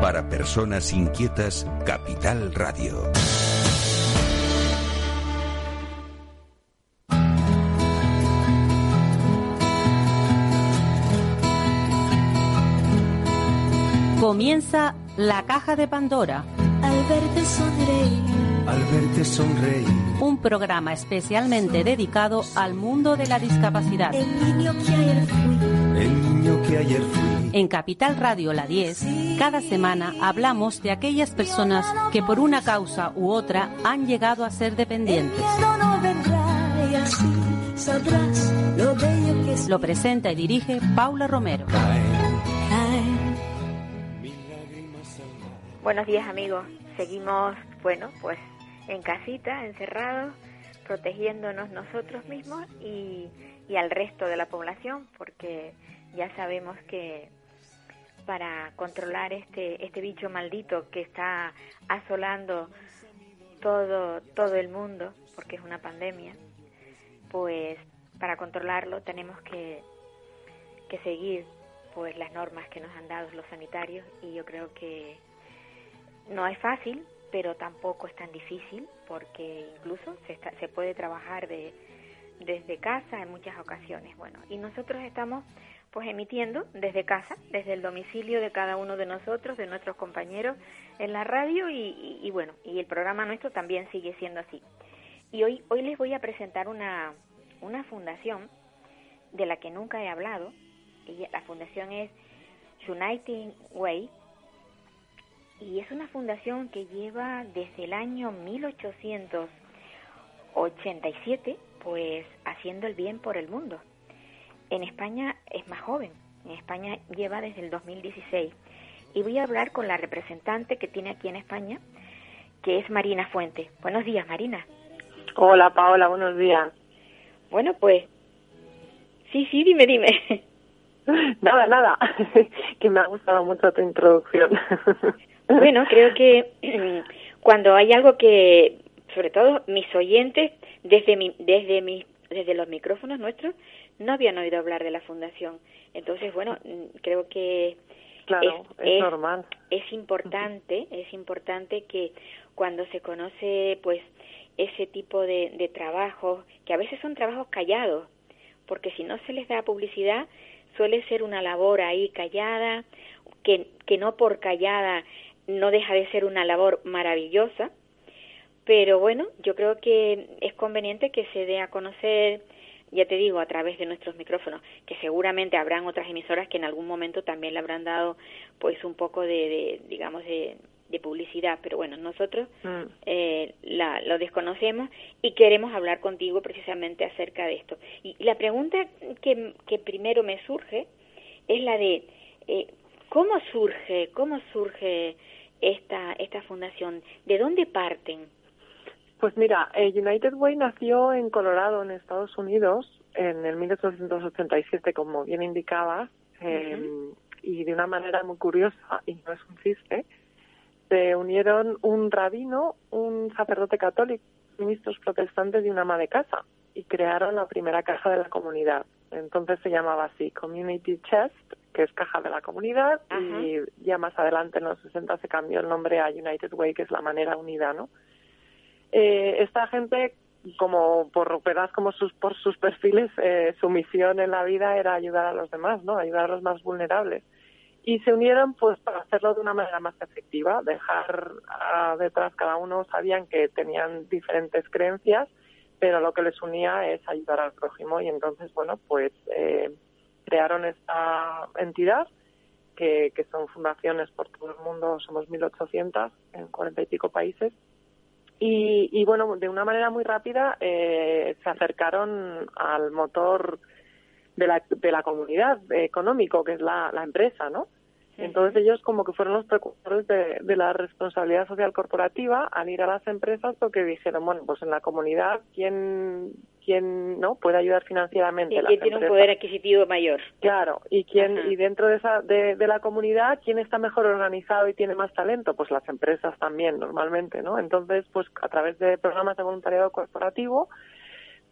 Para personas inquietas, Capital Radio. Comienza la caja de Pandora. Al verte sonreír. Al verte sonreír. Un programa especialmente dedicado al mundo de la discapacidad. El niño que ayer fui. El niño que ayer fui. En Capital Radio La 10, cada semana hablamos de aquellas personas que por una causa u otra han llegado a ser dependientes. lo presenta y dirige Paula Romero. Buenos días amigos, seguimos, bueno, pues en casita, encerrados, protegiéndonos nosotros mismos y, y al resto de la población, porque ya sabemos que para controlar este, este bicho maldito que está asolando todo, todo el mundo, porque es una pandemia, pues para controlarlo tenemos que, que seguir pues las normas que nos han dado los sanitarios y yo creo que no es fácil, pero tampoco es tan difícil porque incluso se, está- se puede trabajar de, desde casa en muchas ocasiones. Bueno, y nosotros estamos pues emitiendo desde casa, desde el domicilio de cada uno de nosotros, de nuestros compañeros en la radio y, y- y bueno, y el programa nuestro también sigue siendo así. Y hoy, hoy les voy a presentar una, una fundación de la que nunca he hablado. Ella- la fundación es Uniting Way y es una fundación que lleva desde el año 1887 pues haciendo el bien por el mundo. En España es más joven, en España lleva desde el 2016 y voy a hablar con la representante que tiene aquí en España, que es Marina Fuente. Buenos días, Marina. Hola Paola, buenos días. Bueno, pues sí, sí, dime, dime. Nada, nada, que me ha gustado mucho tu introducción. Bueno, creo que cuando hay algo que, sobre todo mis oyentes, desde mi, desde mi, desde los micrófonos nuestros, no habían oído hablar de la fundación. Entonces, bueno, mm, creo que claro, es, es- normal. es importante, es importante que cuando se conoce, pues, ese tipo de, de trabajos, que a veces son trabajos callados, porque si no se les da publicidad, suele ser una labor ahí callada, que, que no por callada no deja de ser una labor maravillosa, pero bueno, yo creo que es conveniente que se dé a conocer, ya te digo, a través de nuestros micrófonos, que seguramente habrán otras emisoras que en algún momento también le habrán dado pues un poco de, de, digamos, de, de publicidad, pero bueno, nosotros Mm. eh, la, lo desconocemos y queremos hablar contigo precisamente acerca de esto. Y la pregunta que, que primero me surge es la de eh, cómo surge, cómo surge esta esta fundación, de dónde parten. Pues mira, eh, United Way nació en Colorado, en Estados Unidos, en el 1887, como bien indicabas, eh, y de una manera muy curiosa, y no es un chiste, se unieron un rabino, un sacerdote católico, ministros protestantes y una ama de casa, y crearon la primera caja de la comunidad. Entonces se llamaba así, Community Chest, que es caja de la comunidad, y ya más adelante en los 60 se cambió el nombre a United Way, que es la manera unida, ¿no? Eh, esta gente, como por verás como sus por sus perfiles, eh, su misión en la vida era ayudar a los demás, ¿no? Ayudar a los más vulnerables. Y se unieron pues para hacerlo de una manera más efectiva, dejar ah, detrás cada uno sabían que tenían diferentes creencias, pero lo que les unía es ayudar al prójimo y entonces bueno pues eh, crearon esta entidad que, que son fundaciones por todo el mundo, somos 1.800 en cuarenta y pico países y, y bueno, de una manera muy rápida eh, se acercaron al motor de la, de la comunidad económico, que es la, la empresa, ¿no? Entonces ellos como que fueron los precursores de, de la responsabilidad social corporativa al ir a las empresas porque dijeron, bueno, pues en la comunidad, ¿quién, quién no puede ayudar financieramente? Y que tiene un poder adquisitivo mayor. Claro, y quién Ajá. y dentro de esa de, de la comunidad quién está mejor organizado y tiene más talento, pues las empresas también normalmente, ¿no? Entonces, pues a través de programas de voluntariado corporativo,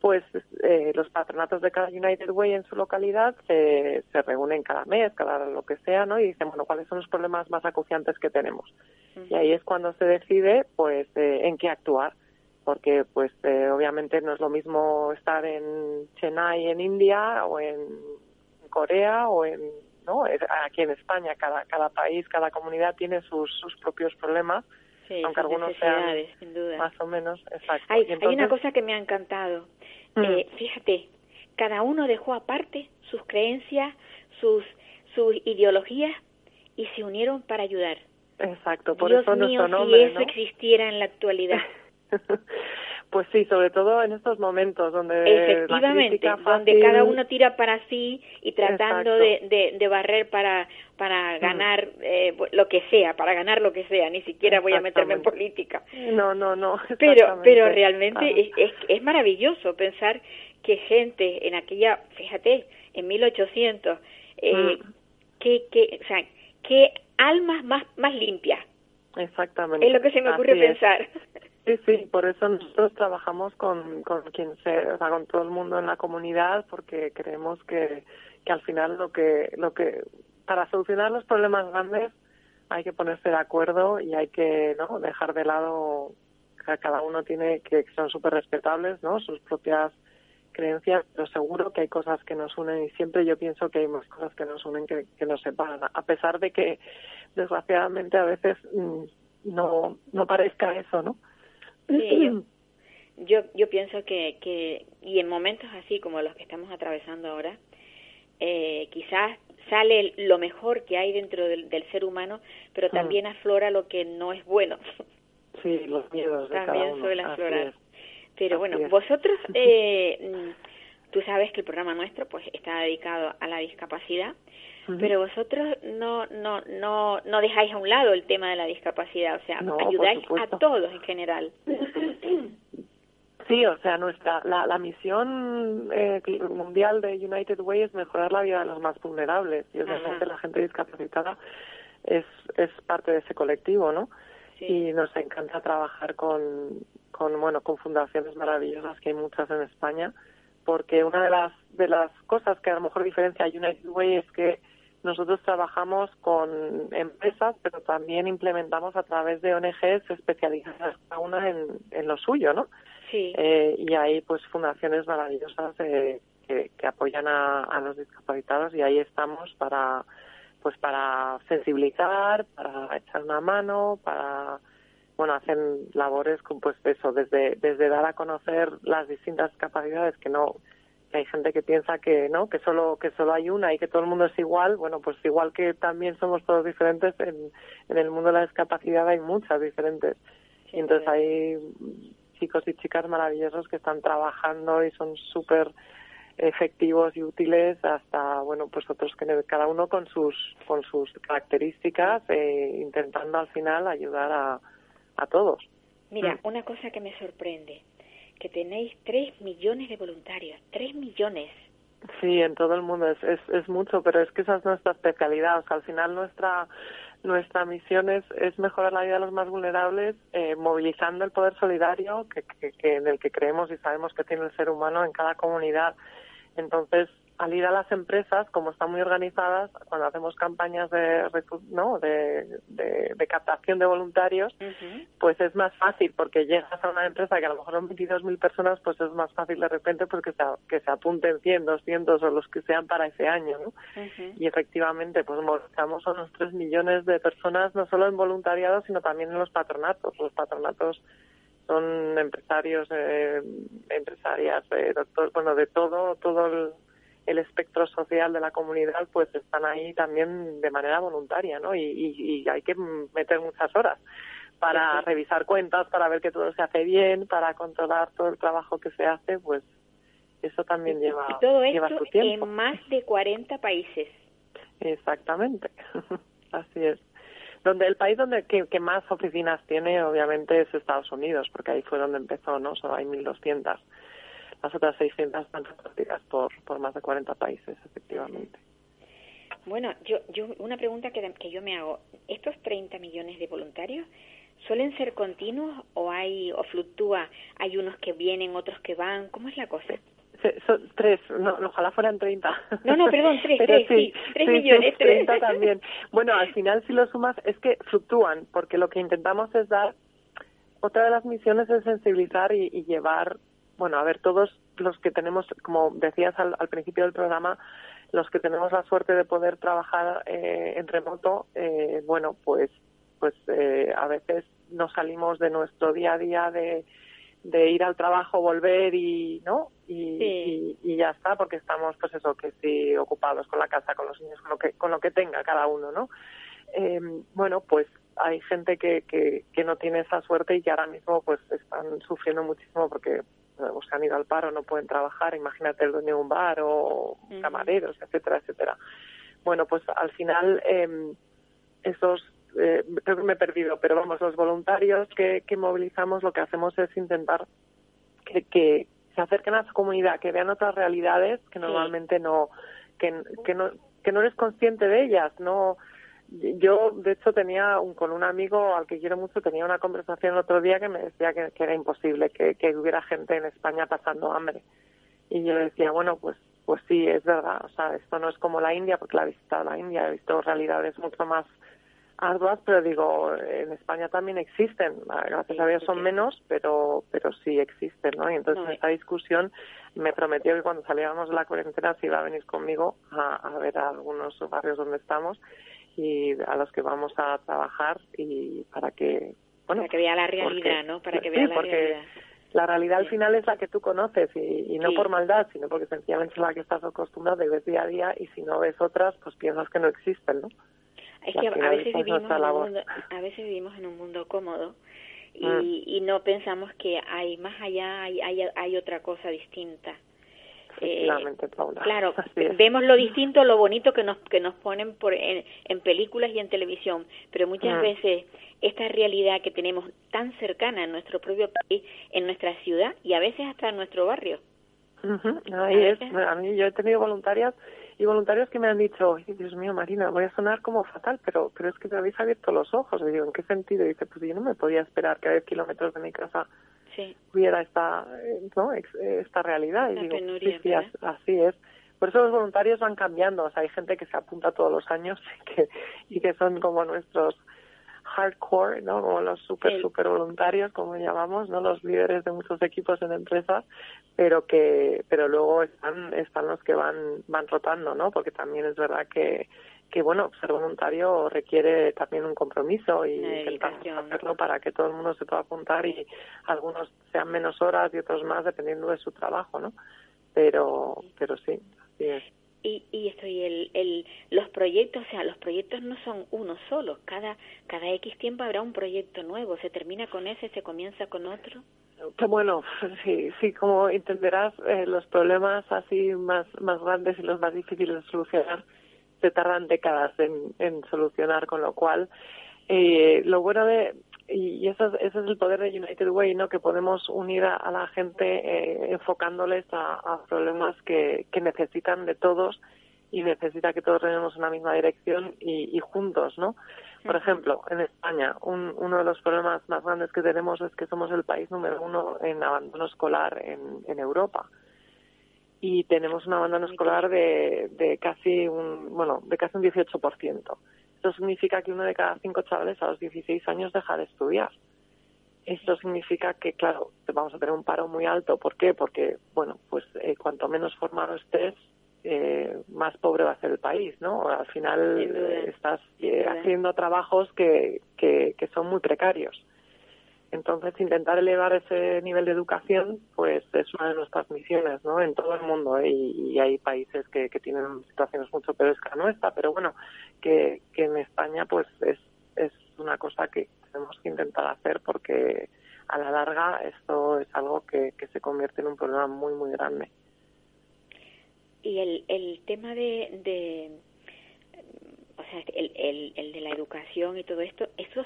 pues eh, los patronatos de cada United Way en su localidad se, se reúnen cada mes, cada lo que sea, ¿no? Y dicen, bueno, ¿cuáles son los problemas más acuciantes que tenemos? Y ahí es cuando se decide, pues, eh, en qué actuar. Porque, pues, eh, obviamente no es lo mismo estar en Chennai, en India, o en Corea, o en, ¿no? Aquí en España, cada, cada país, cada comunidad tiene sus, sus propios problemas aunque algunos sean sin duda. más o menos exacto. Hay, hay una cosa que me ha encantado. Mm. Eh, fíjate, cada uno dejó aparte sus creencias, sus sus ideologías y se unieron para ayudar. Exacto, por Dios eso mío, nuestro si nombre, eso ¿no? existiera en la actualidad. Pues sí, sobre todo en estos momentos donde la Efectivamente, donde cada uno tira para sí y tratando de, de, de barrer para para ganar eh, lo que sea, para ganar lo que sea, ni siquiera voy a meterme en política. No, no, no. Pero pero realmente Claro. es, es, es maravilloso pensar que gente en aquella, fíjate, en 1800, eh, Mm. que, que, o sea, que almas más, más limpias, Exactamente. es lo que se me ocurre Así es. Sí, sí, por eso nosotros trabajamos con, con quien sea, o sea, con todo el mundo en la comunidad, porque creemos que, que al final lo que, lo que, para solucionar los problemas grandes hay que ponerse de acuerdo y hay que, ¿no? Dejar de lado que cada uno tiene que que son súper respetables, ¿no? Sus propias creencias, pero seguro que hay cosas que nos unen y siempre yo pienso que hay más cosas que nos unen que, que nos separan, a pesar de que desgraciadamente a veces mm, no, no parezca eso, ¿no? Sí, yo, yo, yo pienso que, que, y en momentos así como los que estamos atravesando ahora, eh, quizás sale lo mejor que hay dentro del, del ser humano, pero Mm. también aflora lo que no es bueno. Sí, los miedos de cada también uno. suele aflorar. Pero Así bueno, es. vosotros, eh, mm, tú sabes que el programa nuestro pues está dedicado a la discapacidad, Pero vosotros no, no, no, no dejáis a un lado el tema de la discapacidad, o sea, No, ayudáis a todos en general. Sí, o sea, nuestra la, la misión eh, mundial de United Way es mejorar la vida de los más vulnerables y obviamente la gente discapacitada es es parte de ese colectivo, ¿no? Sí. Y nos encanta trabajar con con bueno con fundaciones maravillosas que hay muchas en España porque una de las de las cosas que a lo mejor diferencia a United Way es que nosotros trabajamos con empresas, pero también implementamos a través de ONGs especializadas cada una en, en lo suyo, ¿no? Sí. Eh, y hay pues fundaciones maravillosas eh, que, que apoyan a, a los discapacitados y ahí estamos para pues para sensibilizar, para echar una mano, para bueno hacen labores con pues eso desde desde dar a conocer las distintas capacidades que no hay gente que piensa que no que solo que solo hay una y que todo el mundo es igual. Bueno pues igual que también somos todos diferentes en, en el mundo de la discapacidad hay muchas diferentes. Y entonces hay chicos y chicas maravillosos que están trabajando y son súper efectivos y útiles hasta bueno pues otros que cada uno con sus con sus características eh, intentando al final ayudar a, a todos. Mira, Mm. una cosa que me sorprende, que tenéis tres millones de voluntarios, tres millones. Sí, en todo el mundo es, es, es mucho, pero es que esa es nuestra especialidad. O sea, al final nuestra nuestra misión es, es mejorar la vida de los más vulnerables, eh, movilizando el poder solidario que, que, que en el que creemos y sabemos que tiene el ser humano en cada comunidad. Entonces, al ir a las empresas, como están muy organizadas, cuando hacemos campañas de, ¿no? de, de, de captación de voluntarios, pues es más fácil porque llegas a una empresa que a lo mejor son 22.000 personas, pues es más fácil de repente pues que se, que se apunten 100, 200 o los que sean para ese año, ¿no? Y efectivamente, pues movilizamos a unos 3 millones de personas, no solo en voluntariado, sino también en los patronatos. Los patronatos son empresarios, eh, empresarias, eh, doctores, bueno, de todo, todo el, el espectro social de la comunidad, pues están ahí también de manera voluntaria, ¿no? Y, y, y hay que meter muchas horas para Sí, revisar cuentas, para ver que todo se hace bien, para controlar todo el trabajo que se hace, pues eso también lleva, y todo lleva esto su tiempo. en más de 40 países. Exactamente, así es. Donde el país donde que, que más oficinas tiene, obviamente, es Estados Unidos, porque ahí fue donde empezó, ¿no? Solo hay 1.200. Las otras 600 están repartidas por, por más de 40 países, efectivamente. Bueno, yo, yo una pregunta que, que yo me hago, estos 30 millones de voluntarios ¿Suelen ser continuos o hay o fluctúa? ¿Hay unos que vienen, otros que van? ¿Cómo es la cosa? Son tres, no, ojalá fueran 30. No, no, perdón, tres, tres, sí, tres millones. Tres. 30 también. Bueno, al final si lo sumas es que fluctúan, porque lo que intentamos es dar, otra de las misiones es sensibilizar y, llevar, bueno, a ver, todos los que tenemos, como decías al, al principio del programa, los que tenemos la suerte de poder trabajar eh, en remoto, eh, bueno, pues, pues eh, a veces nos salimos de nuestro día a día de de ir al trabajo, volver y, ¿no? Y, y, ya está, porque estamos, pues eso, que sí, ocupados con la casa, con los niños, con lo que, con lo que tenga cada uno, ¿no? Eh, bueno, pues hay gente que, que, que no tiene esa suerte y que ahora mismo pues están sufriendo muchísimo porque o se han ido al paro, no pueden trabajar, imagínate el dueño de un bar o camareros, etcétera, etcétera. Bueno, pues al final eh, esos eh, creo que me he perdido, pero vamos, los voluntarios que, que movilizamos lo que hacemos es intentar que, que se acerquen a su comunidad, que vean otras realidades que normalmente no, que, que no, que no eres consciente de ellas, no, yo de hecho tenía un, con un amigo al que quiero mucho tenía una conversación el otro día que me decía que, que era imposible que, que, hubiera gente en España pasando hambre y yo decía bueno pues pues sí es verdad o sea esto no es como la India porque la he visitado la India he visto realidades mucho más arduas, pero digo, en España también existen, gracias a Dios son menos, pero pero sí existen, ¿no? Y entonces en esta discusión me prometió que cuando saliéramos de la cuarentena se iba a venir conmigo a, a ver a algunos barrios donde estamos y a los que vamos a trabajar y para que bueno para que vea la realidad no para que vea la porque realidad. la realidad al final es la que tú conoces y, y no por maldad sino porque sencillamente es la que estás acostumbrado y ves día a día y si no ves otras pues piensas que no existen no es que a veces, vivimos en un mundo, a veces vivimos en un mundo cómodo y, mm. y no pensamos que hay más allá, hay, hay, hay otra cosa distinta. Eh, claro, vemos lo distinto, lo bonito que nos que nos ponen por en, en películas y en televisión, pero muchas mm. veces esta realidad que tenemos tan cercana en nuestro propio país, en nuestra ciudad y a veces hasta en nuestro barrio. Ahí es. A mí yo he tenido voluntarias y voluntarios que me han dicho, Dios mío, Marina, voy a sonar como fatal, pero pero es que te habéis abierto los ojos. Y digo, ¿en qué sentido? Y dice, pues yo no me podía esperar que a 10 kilómetros de mi casa hubiera esta, eh, ¿no? esta realidad. y digo, sí, sí, así es. Por eso los voluntarios van cambiando. O sea, hay gente que se apunta todos los años que, y que son como nuestros hardcore, ¿no? Como los super, super voluntarios, como llamamos, ¿no? Los líderes de muchos equipos en empresas, pero que, pero luego están, están los que van, van rotando, ¿no? Porque también es verdad que, que bueno, ser voluntario requiere también un compromiso y hacerlo para que todo el mundo se pueda apuntar y algunos sean menos horas y otros más dependiendo de su trabajo, ¿no? Pero, pero sí, así es. Y, y esto y el, el los proyectos o sea los proyectos no son uno solo. Cada cada x tiempo habrá un proyecto nuevo. Se termina con ese se comienza con otro bueno sí sí como entenderás eh, los problemas así más más grandes y los más difíciles de solucionar se tardan décadas en, en solucionar con lo cual eh, lo bueno de y eso es, ese es el poder de United Way, ¿no? Que podemos unir a, la gente eh, enfocándoles a, problemas que, que, necesitan de todos y necesita que todos tenemos una misma dirección y, y juntos, ¿no? Por ejemplo, en España, un, uno de los problemas más grandes que tenemos es que somos el país número uno en abandono escolar en, en Europa y tenemos un abandono escolar de, de casi un bueno de casi un 18%. Esto significa que uno de cada cinco chavales a los 16 años deja de estudiar. Esto significa que, claro, vamos a tener un paro muy alto. ¿Por qué? Porque, bueno, pues eh, cuanto menos formado estés, eh, más pobre va a ser el país, ¿no? Al final estás eh, haciendo trabajos que, que, que son muy precarios. Entonces, intentar elevar ese nivel de educación, pues es una de nuestras misiones, ¿no? En todo el mundo, ¿eh? y, hay países que, tienen situaciones mucho peores que la nuestra, pero bueno, que, que en España, pues es, es una cosa que tenemos que intentar hacer porque a la larga esto es algo que, que se convierte en un problema muy, muy grande. Y el, el tema de, de sea, el, el, el de la educación y todo esto, ¿eso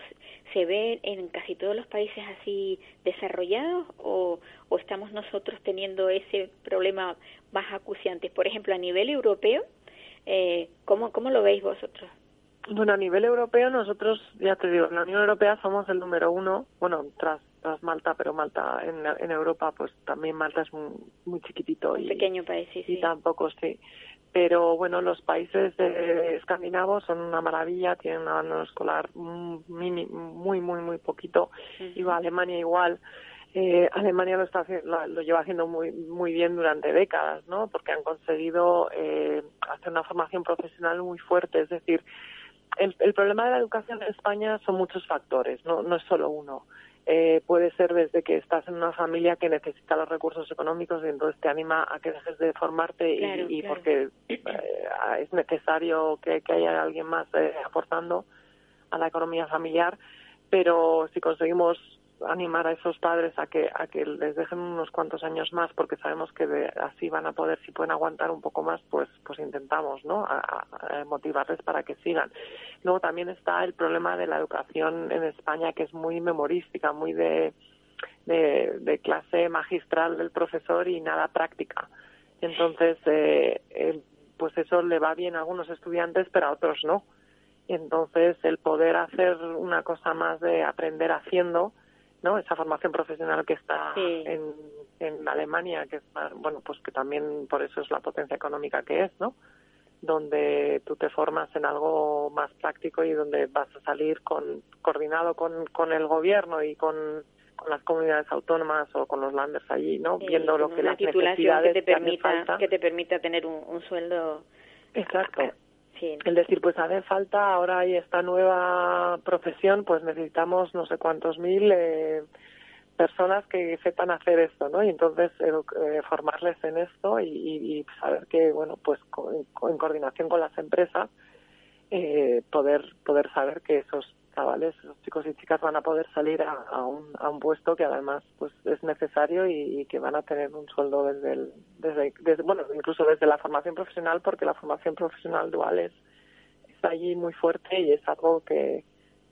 se ve en casi todos los países así desarrollados o, o estamos nosotros teniendo ese problema más acuciante? Por ejemplo, a nivel europeo, eh, ¿cómo, ¿cómo lo veis vosotros? Bueno, a nivel europeo nosotros, ya te digo, en la Unión Europea somos el número uno, bueno, tras, tras Malta, pero Malta en, en Europa, pues también Malta es muy, muy chiquitito. Un y, pequeño país, sí, y sí. tampoco, sí. Pero bueno, los países de escandinavos son una maravilla, tienen un abandono escolar mini, muy, muy, muy poquito. Y va Alemania igual. Eh, Alemania lo, está, lo, lo lleva haciendo muy, muy bien durante décadas, ¿no? Porque han conseguido eh, hacer una formación profesional muy fuerte. Es decir, el, el problema de la educación en España son muchos factores, no, no es solo uno. Eh, puede ser desde que estás en una familia que necesita los recursos económicos y entonces te anima a que dejes de formarte y- y, claro. porque eh, es necesario que, que haya alguien más eh, aportando a la economía familiar, pero si conseguimos animar a esos padres a que a que les dejen unos cuantos años más porque sabemos que de- así van a poder si pueden aguantar un poco más pues pues intentamos no a, motivarles para que sigan. Luego también está el problema de la educación en España que es muy memorística muy de de, de clase magistral del profesor y nada práctica. Entonces eh, eh, pues eso le va bien a algunos estudiantes pero a otros no. Entonces el poder hacer una cosa más de aprender haciendo no esa formación profesional que está Sí. en, en Alemania que es bueno pues que también por eso es la potencia económica que es no donde tú te formas en algo más práctico y donde vas a salir con coordinado con, con el gobierno y con, con las comunidades autónomas o con los landers allí no Sí, viendo lo que las necesidades que te permita falta. que te permita tener un, un sueldo exacto el decir, pues hace falta, ahora hay esta nueva profesión, pues necesitamos no sé cuántos mil eh, personas que sepan hacer esto, ¿no? Y entonces edu- eh, formarles en esto y, y- saber que, bueno, pues co- en coordinación con las empresas, eh, poder poder saber que esos chavales, esos chicos y chicas van a poder salir a, a un, a un puesto que además pues es necesario y, y que van a tener un sueldo desde el, desde, desde bueno incluso desde la formación profesional porque la formación profesional dual es está allí muy fuerte y es algo que,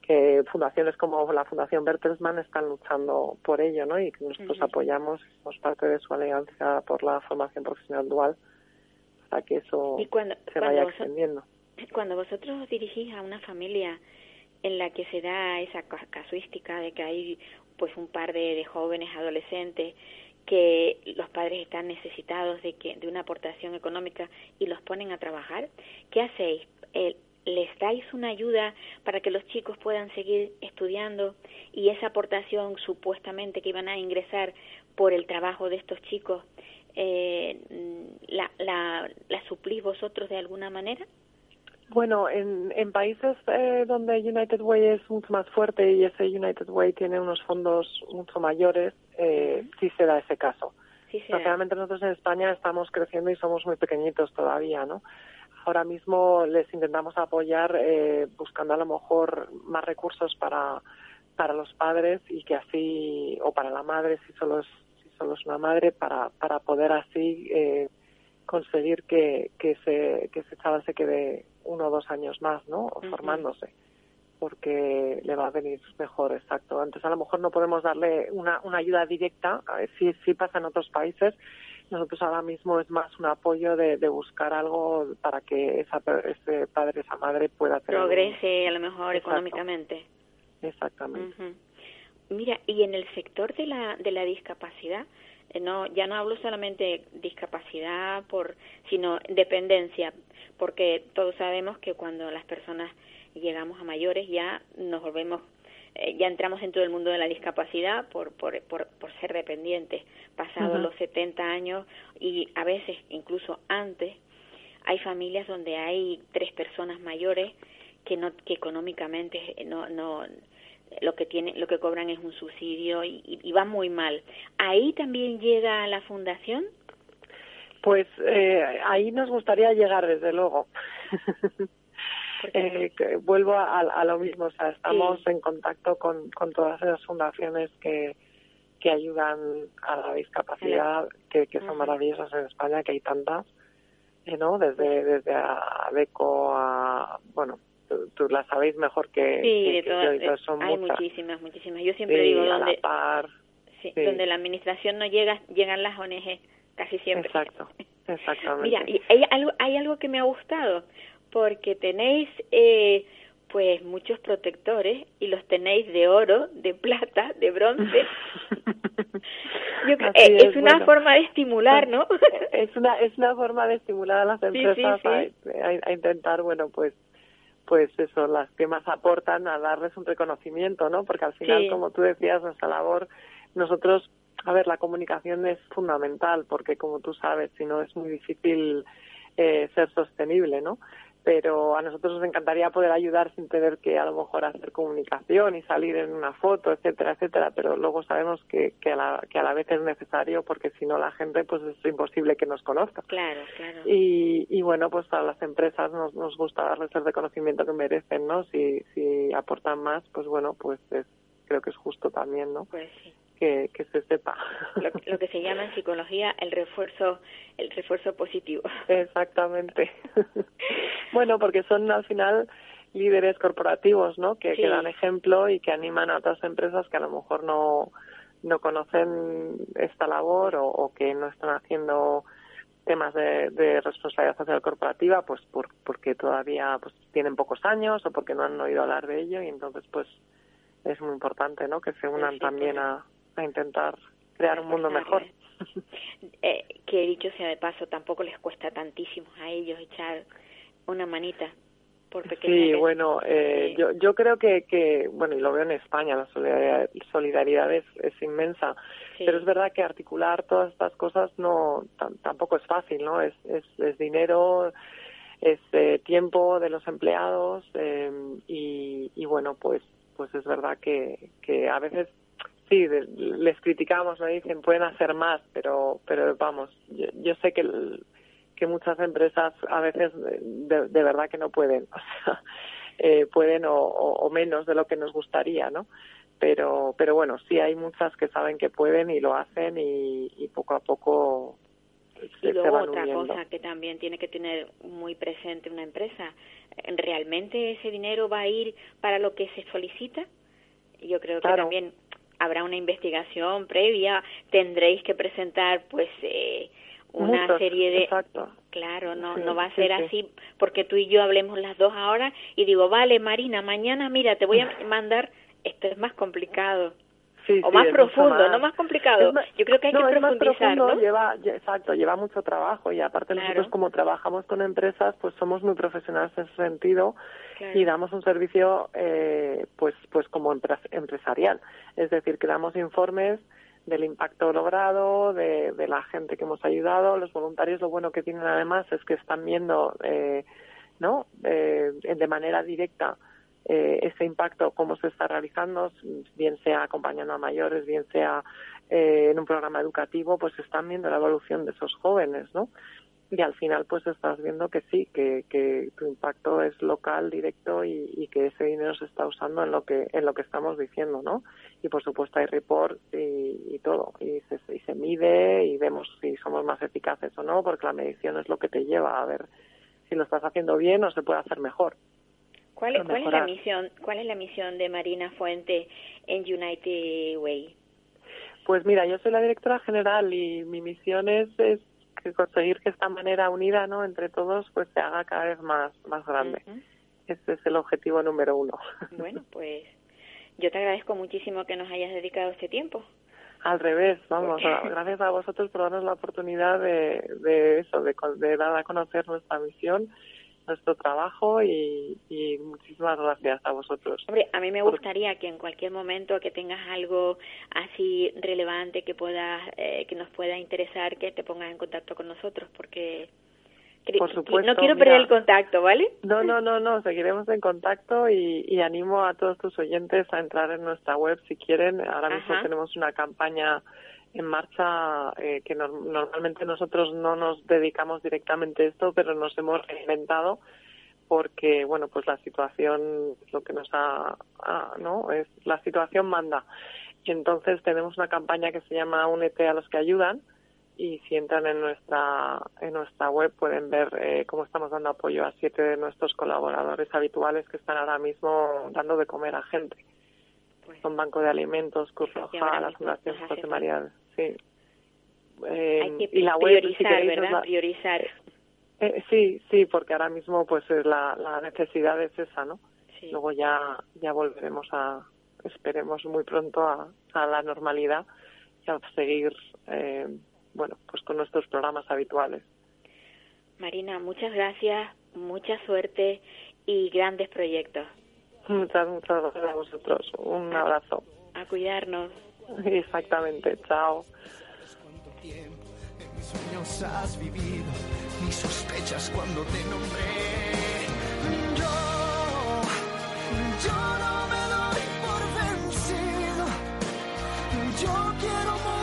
que fundaciones como la Fundación Bertelsmann están luchando por ello, ¿no? Y que nosotros apoyamos, somos parte de su alianza por la formación profesional dual para que eso cuando se vaya extendiendo. Cuando vosotros os dirigís a una familia en la que se da esa ca- casuística de que hay pues un par de, de jóvenes adolescentes que los padres están necesitados de que de una aportación económica y los ponen a trabajar, ¿qué hacéis? Eh, ¿Les dais una ayuda para que los chicos puedan seguir estudiando y esa aportación supuestamente que iban a ingresar por el trabajo de estos chicos eh, la, la, la suplís vosotros de alguna manera? Bueno, en, en países eh, donde United Way es mucho más fuerte y ese United Way tiene unos fondos mucho mayores, eh, sí se da ese caso. Sí. Desgraciadamente nosotros en España estamos creciendo y somos muy pequeñitos todavía, ¿no? Ahora mismo les intentamos apoyar eh, buscando a lo mejor más recursos para para los padres y que así o para la madre si solo es si solo es una madre para para poder así eh, conseguir que que ese que ese chaval se quede uno o dos años más, ¿no? Formándose porque le va a venir mejor, exacto. Antes a lo mejor no podemos darle una, una ayuda directa, a ver, sí, sí pasa en otros países. Nosotros ahora mismo es más un apoyo de, de buscar algo para que esa, ese padre, esa madre pueda tener progrese a lo mejor Exacto. económicamente. Exactamente. Mira, y en el sector de la de la discapacidad, no ya no hablo solamente de discapacidad por sino dependencia, porque todos sabemos que cuando las personas llegamos a mayores ya nos volvemos eh, ya entramos en todo el mundo de la discapacidad por por por, por ser dependientes, pasados los 70 años y a veces incluso antes hay familias donde hay tres personas mayores que no que económicamente no no lo que tiene lo que cobran es un subsidio y, va muy mal. Ahí también llega la fundación Pues eh, ahí nos gustaría llegar, desde luego. Eh, que vuelvo a, a lo mismo, o sea, estamos en contacto con, con todas esas fundaciones que, que ayudan a la discapacidad, que, que son maravillosas en España, que hay tantas, eh, ¿no? Desde, desde a Beco a, bueno, tú, tú las sabéis mejor que, sí que- de que todas yo, y todas son hay muchas. muchísimas muchísimas yo siempre Sí, digo a la donde par, sí, donde la administración no llega llegan las ONG casi siempre exacto, exactamente. Mira, y hay algo, hay algo que me ha gustado, porque tenéis eh, pues muchos protectores y los tenéis de oro, de plata, de bronce. Yo creo, eh, es, una forma de estimular, ¿no? es una es una forma de estimular a las empresas A, intentar, bueno, pues pues eso, las que más aportan a darles un reconocimiento, ¿no? Porque al final, como tú decías, nuestra labor, nosotros, a ver, la comunicación es fundamental, porque como tú sabes, si no es muy difícil eh, ser sostenible, ¿no? Pero a nosotros nos encantaría poder ayudar sin tener que a lo mejor hacer comunicación y salir en una foto, etcétera, etcétera, pero luego sabemos que, que, a, la, que a la vez es necesario porque si no la gente pues es imposible que nos conozca. Claro, claro. Y, y bueno, pues a las empresas nos, nos gusta darles el reconocimiento que merecen, ¿no? Si, si aportan más, pues bueno, pues es, creo que es justo también, ¿no? Pues sí que, que se sepa. Lo, que se llama en psicología el refuerzo, el refuerzo positivo. Exactamente. bueno, porque son al final líderes corporativos, ¿no? Que, que, dan ejemplo y que animan a otras empresas que a lo mejor no, no conocen esta labor o, o que no están haciendo temas de, de, responsabilidad social corporativa, pues por, porque todavía pues tienen pocos años o porque no han oído hablar de ello y entonces pues es muy importante, ¿no? Que se unan también a, a intentar crear un mundo mejor. Eh, que dicho sea de paso, tampoco les cuesta tantísimo a ellos echar una manita por Sí, bueno, eh, yo, yo creo que, que, bueno, y lo veo en España, la solidaridad, solidaridad es, es inmensa, pero es verdad que articular todas estas cosas no tampoco es fácil, ¿no? Es, es, es dinero, es eh, tiempo de los empleados eh, y, y bueno, pues pues es verdad que, que a veces sí, les criticamos, me dicen pueden hacer más, pero, pero vamos, yo, sé que, que muchas empresas a veces de, verdad que no pueden, o sea, eh, pueden o, menos de lo que nos gustaría, ¿no? Pero, pero bueno, sí hay muchas que saben que pueden y lo hacen y, poco a poco y luego otra cosa que también tiene que tener muy presente una empresa, ¿realmente ese dinero va a ir para lo que se solicita? Yo creo que también habrá una investigación previa, tendréis que presentar pues eh, una serie de exacto. claro no no va a ser así porque tú y yo hablemos las dos ahora y digo vale Marina mañana mira te voy a mandar esto es más complicado o más profundo, no más complicado. Yo creo que hay que profundizar, ¿no? Lleva, exacto, lleva mucho trabajo y aparte nosotros como trabajamos con empresas, pues somos muy profesionales en ese sentido y damos un servicio, eh, pues, pues como empresarial. Es decir, que damos informes del impacto logrado, de, de la gente que hemos ayudado. Los voluntarios lo bueno que tienen además es que están viendo, eh, ¿no? Eh, de manera directa eh, ese impacto, cómo se está realizando, bien sea acompañando a mayores, bien sea eh, en un programa educativo, pues están viendo la evolución de esos jóvenes, ¿no? Y al final, pues estás viendo que sí, que, que tu impacto es local, directo y, y, que ese dinero se está usando en lo que en lo que estamos diciendo, ¿no? Y por supuesto hay report y, y todo, y se, y se mide y vemos si somos más eficaces o no, porque la medición es lo que te lleva a ver si lo estás haciendo bien o se puede hacer mejor. ¿Cuál, es, ¿Cuál es la misión? ¿Cuál es la misión de Marina Fuente en United Way? Pues mira, yo soy la directora general y mi misión es, es conseguir que esta manera unida, ¿no? Entre todos, pues se haga cada vez más más grande. Ese es el objetivo número uno. Bueno, pues yo te agradezco muchísimo que nos hayas dedicado este tiempo. Al revés, vamos, gracias a vosotros por darnos la oportunidad de, de eso, de, de dar a conocer nuestra misión nuestro trabajo y, muchísimas gracias a vosotros. Hombre, a mí me gustaría que en cualquier momento que tengas algo así relevante que pueda, eh, que nos pueda interesar, que te pongas en contacto con nosotros, porque por supuesto, no quiero perder el contacto, ¿vale? No, no, no, no, seguiremos en contacto y, y animo a todos tus oyentes a entrar en nuestra web si quieren. Ahora mismo tenemos una campaña en marcha eh, que normalmente nosotros no nos dedicamos directamente a esto, pero nos hemos reinventado porque bueno pues la situación lo que nos ha, no es la situación manda. Y entonces tenemos una campaña que se llama Únete a los que ayudan y si entran en nuestra en nuestra web pueden ver eh, cómo estamos dando apoyo a siete de nuestros colaboradores habituales que están ahora mismo dando de comer a gente pues, son Banco de Alimentos, Cruz Roja, la Fundación José María. Sí. Eh, Hay que y la web, priorizar, ¿verdad? Priorizar. Eh, sí, sí, porque ahora mismo pues la, la necesidad es esa, ¿no? Luego ya, ya volveremos a, esperemos muy pronto a, a la normalidad y a seguir, eh, bueno, pues con nuestros programas habituales. Marina, muchas gracias, mucha suerte y grandes proyectos. Muchas, muchas gracias a vosotros. Un abrazo. A cuidarnos. Exactamente, chao. En mis sueños has vivido, mis sospechas cuando te nombré. Yo, yo no me doy por vencido. Yo quiero mundo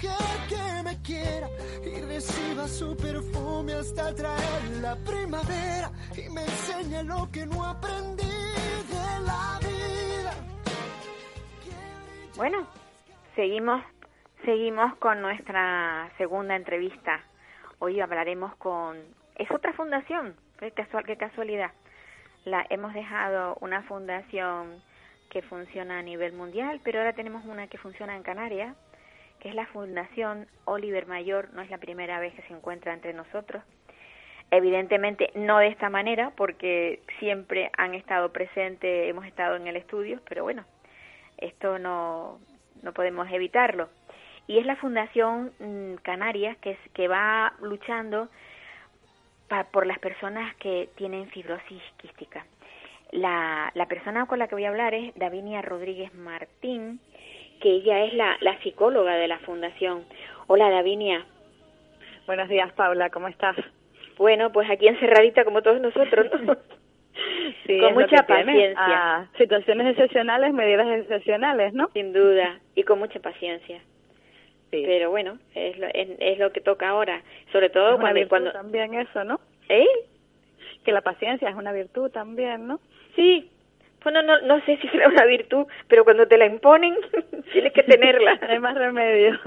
que me quiera y reciba su perfume hasta traer la primavera y me enseñe lo que no aprendí de la vida. Bueno, seguimos, seguimos con nuestra segunda entrevista. Hoy hablaremos con es otra fundación, qué casual, qué casualidad. La hemos dejado una fundación que funciona a nivel mundial, pero ahora tenemos una que funciona en Canarias, que es la Fundación Oliver Mayor. No es la primera vez que se encuentra entre nosotros. Evidentemente no de esta manera, porque siempre han estado presentes, hemos estado en el estudio, pero bueno, esto no, no podemos evitarlo. Y es la Fundación mm, Canarias que, es, que va luchando pa- por las personas que tienen fibrosis quística. La, la persona con la que voy a hablar es Davinia Rodríguez Martín, que ella es la, la psicóloga de la Fundación. Hola Davinia. Buenos días, Paula, ¿cómo estás? Bueno, pues aquí encerradita como todos nosotros, ¿no? Sí, con mucha paciencia. Ah, situaciones excepcionales, medidas excepcionales, ¿no? Sin duda, y con mucha paciencia. Sí. Pero bueno, es lo, es, es lo que toca ahora, sobre todo es cuando... cuando también eso, ¿no? ¿Eh? Que la paciencia es una virtud también, ¿no? Sí. Bueno, no, no sé si será una virtud, pero cuando te la imponen, tienes que tenerla. No hay más remedio.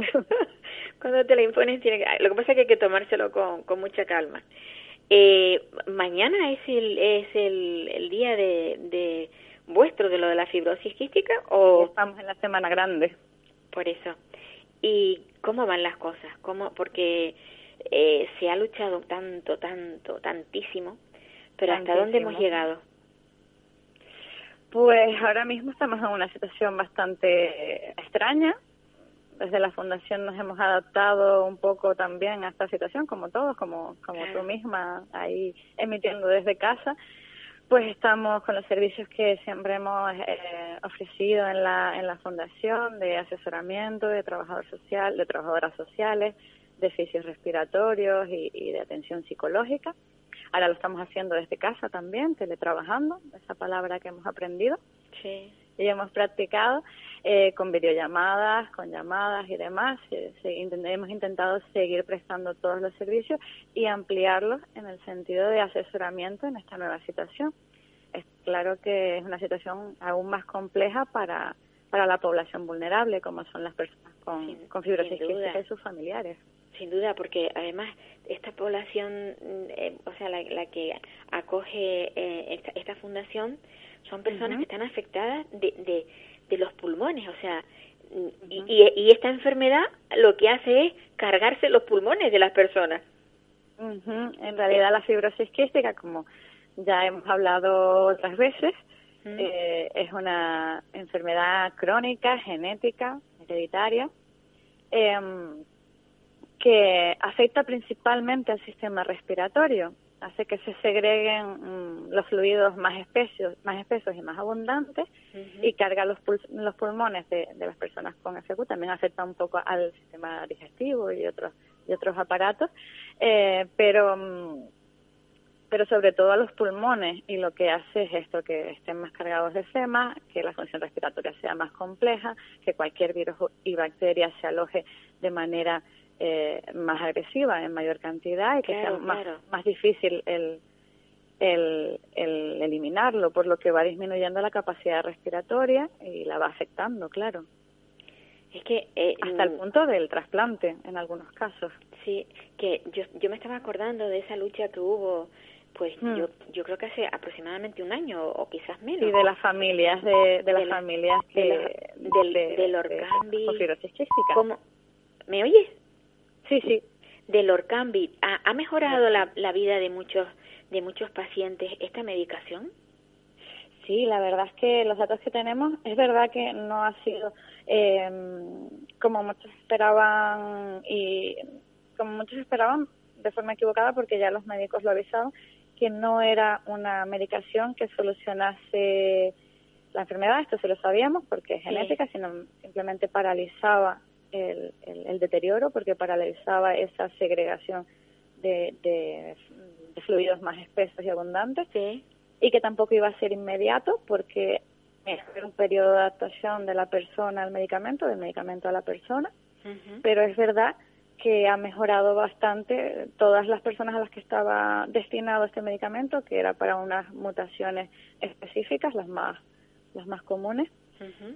cuando te la imponen, tienes que... Lo que pasa es que hay que tomárselo con, con mucha calma. Eh, mañana es el es el, el día de, de vuestro de lo de la fibrosis quística o Estamos en la semana grande. por eso y cómo van las cosas cómo porque eh, se ha luchado tanto tanto tantísimo pero hasta dónde hemos llegado Pues ahora mismo estamos en una situación bastante extraña. Desde la Fundación nos hemos adaptado un poco también a esta situación, como todos, como, como tú misma, ahí emitiendo desde casa. Pues estamos con los servicios que siempre hemos eh, ofrecido en la, en la Fundación de asesoramiento, de trabajador social, de trabajadoras sociales, de fisios respiratorios y, y de atención psicológica. Ahora lo estamos haciendo desde casa también, teletrabajando, esa palabra que hemos aprendido sí y hemos practicado eh, con videollamadas, con llamadas y demás. Eh, se- hemos intentado seguir prestando todos los servicios y ampliarlos en el sentido de asesoramiento en esta nueva situación. Es claro que es una situación aún más compleja para, para la población vulnerable, como son las personas con, Sin- con fibrosis y sus familiares. Sin duda porque además esta población mm, eh, o sea la, la que acoge eh, esta, esta fundación son personas que están afectadas de, de, de los pulmones o sea y, y, y esta enfermedad lo que hace es cargarse los pulmones de las personas. En realidad la fibrosis quística, como ya hemos hablado otras veces, eh, es una enfermedad crónica, genética, hereditaria, em, que afecta principalmente al sistema respiratorio, hace que se segreguen mm, los fluidos más espesos, más espesos y más abundantes y carga los, pul- los pulmones de, de las personas con FQ, también afecta un poco al sistema digestivo y otros y otros aparatos, eh, pero mm, pero sobre todo a los pulmones y lo que hace es esto, que estén más cargados de FEMA, que la función respiratoria sea más compleja, que cualquier virus y bacteria se aloje de manera eh, más agresiva en mayor cantidad y que Claro, sea más, claro. más difícil el, el, el eliminarlo, por lo que va disminuyendo la capacidad respiratoria y la va afectando, claro. Es que eh, hasta el punto del trasplante en algunos casos. Sí, que yo yo me estaba acordando de esa lucha que hubo pues Hmm. yo yo creo que hace aproximadamente un año o quizás menos. Y de las familias de, de las la- familias de que la- del, de- del de- Orcambi. ¿Me oyes? Sí, sí. Del Orcambi. ¿Ha, ha mejorado la, la vida de muchos de muchos pacientes esta medicación? Sí, la verdad es que los datos que tenemos, es verdad que no ha sido eh, como muchos esperaban y como muchos esperaban de forma equivocada porque ya los médicos lo avisaban que no era una medicación que solucionase la enfermedad, esto se lo sabíamos porque es Sí. genética, sino simplemente paralizaba el, el, el deterioro porque paralizaba esa segregación de, de, de fluidos más espesos y abundantes Sí. y que tampoco iba a ser inmediato porque es un periodo de adaptación de la persona al medicamento, del medicamento a la persona, pero es verdad que ha mejorado bastante todas las personas a las que estaba destinado este medicamento, que era para unas mutaciones específicas, las más las más comunes, Ujú.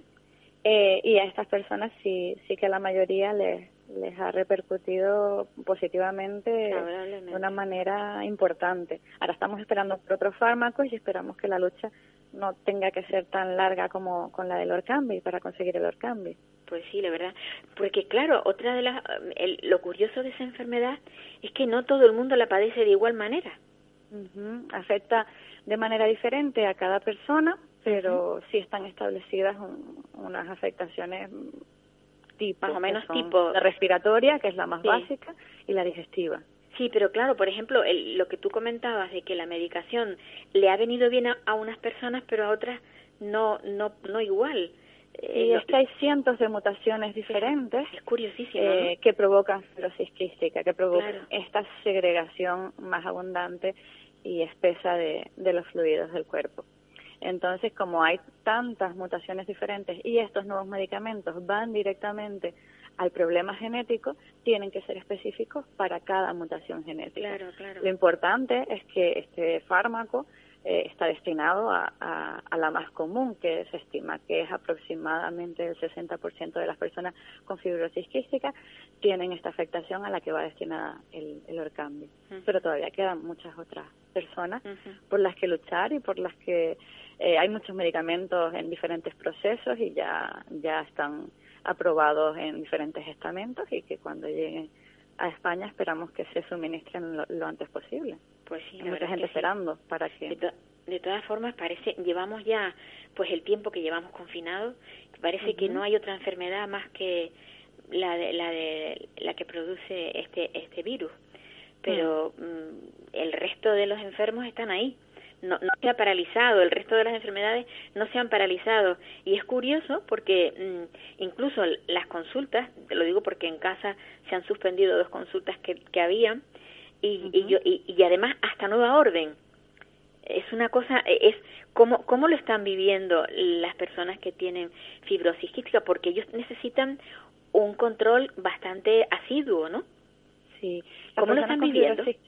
Eh, y a estas personas sí sí que la mayoría les les ha repercutido positivamente de una manera importante. Ahora estamos esperando por otros fármacos y esperamos que la lucha no tenga que ser tan larga como con la del Orcambi para conseguir el Orcambi. Pues sí, la verdad. Porque claro, otra de las el- lo curioso de esa enfermedad es que no todo el mundo la padece de igual manera. Ujú, Afecta de manera diferente a cada persona, pero sí están establecidas un- unas afectaciones tipo, Más o menos tipo. la respiratoria, que es la más Sí. básica, y la digestiva. Sí, pero claro, por ejemplo, el- lo que tú comentabas de que la medicación le ha venido bien a, a unas personas, pero a otras no no no igual. Eh, Y lo- es que hay cientos de mutaciones diferentes es curiosísimo, eh, que provocan fibrosis quística, que provocan Claro. esta segregación más abundante y espesa de, de los fluidos del cuerpo. Entonces, como hay tantas mutaciones diferentes y estos nuevos medicamentos van directamente al problema genético, tienen que ser específicos para cada mutación genética. Claro, claro. Lo importante es que este fármaco eh, está destinado a, a- a la más común, que se estima que es aproximadamente el 60% de las personas con fibrosis quística tienen esta afectación a la que va destinada el, el Orkambi. Ujú. Pero todavía quedan muchas otras personas por las que luchar y por las que eh, hay muchos medicamentos en diferentes procesos y ya ya están aprobados en diferentes estamentos y que cuando lleguen a España esperamos que se suministren lo, lo antes posible. Pues sí, la mucha gente que sí. esperando para De, que to- de todas formas, parece, llevamos ya, pues el tiempo que llevamos confinados, parece que no hay otra enfermedad más que la de, la de la que produce este este virus. Pero mm, el resto de los enfermos están ahí. No, no se ha paralizado, el resto de las enfermedades no se han paralizado. Y es curioso porque mm, incluso las consultas, te lo digo porque en casa se han suspendido dos consultas que, que habían, y, y, yo, y, y además hasta nueva orden. Es una cosa, es cómo, cómo lo están viviendo las personas que tienen fibrosis quística, porque ellos necesitan un control bastante asiduo, ¿no? sí. ¿Cómo lo están viviendo? ¿Eh?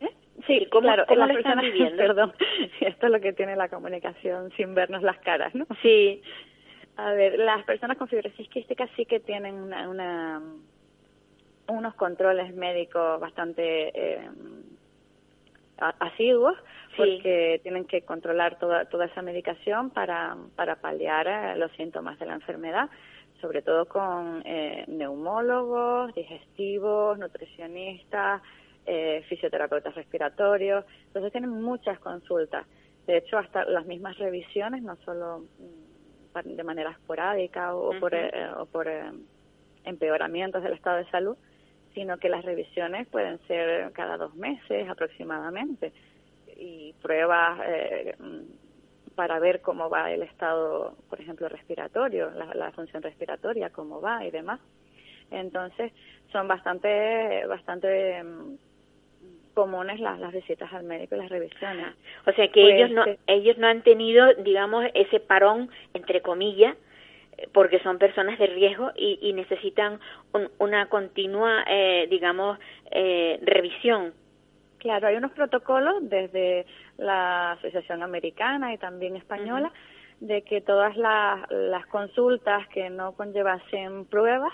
Sí, Sí, ¿cómo- claro, cómo están personas, viviendo? perdón, esto es lo que tiene la comunicación sin vernos las caras, ¿no? Sí, A ver, las personas con fibrosis quística sí que tienen una, una unos controles médicos bastante eh, asiduos Sí. porque tienen que controlar toda toda esa medicación para para paliar eh, los síntomas de la enfermedad, sobre todo con eh, neumólogos, digestivos, nutricionistas, eh, fisioterapeutas respiratorios. Entonces tienen muchas consultas. De hecho, hasta las mismas revisiones, no solo mm, de manera esporádica o, por, Ujú. eh, o por eh, empeoramientos del estado de salud, sino que las revisiones pueden ser cada dos meses aproximadamente y pruebas eh, para ver cómo va el estado, por ejemplo, respiratorio, la, la función respiratoria, cómo va y demás. Entonces, son bastante, bastante mm, comunes las, las visitas al médico y las revisiones. O sea que Pues, ellos no eh, ellos no han tenido, digamos, ese parón entre comillas, porque son personas de riesgo y, y necesitan un- una continua, eh, digamos, eh, revisión. Claro, hay unos protocolos desde la Asociación Americana y también española de que todas las, las consultas que no conllevasen pruebas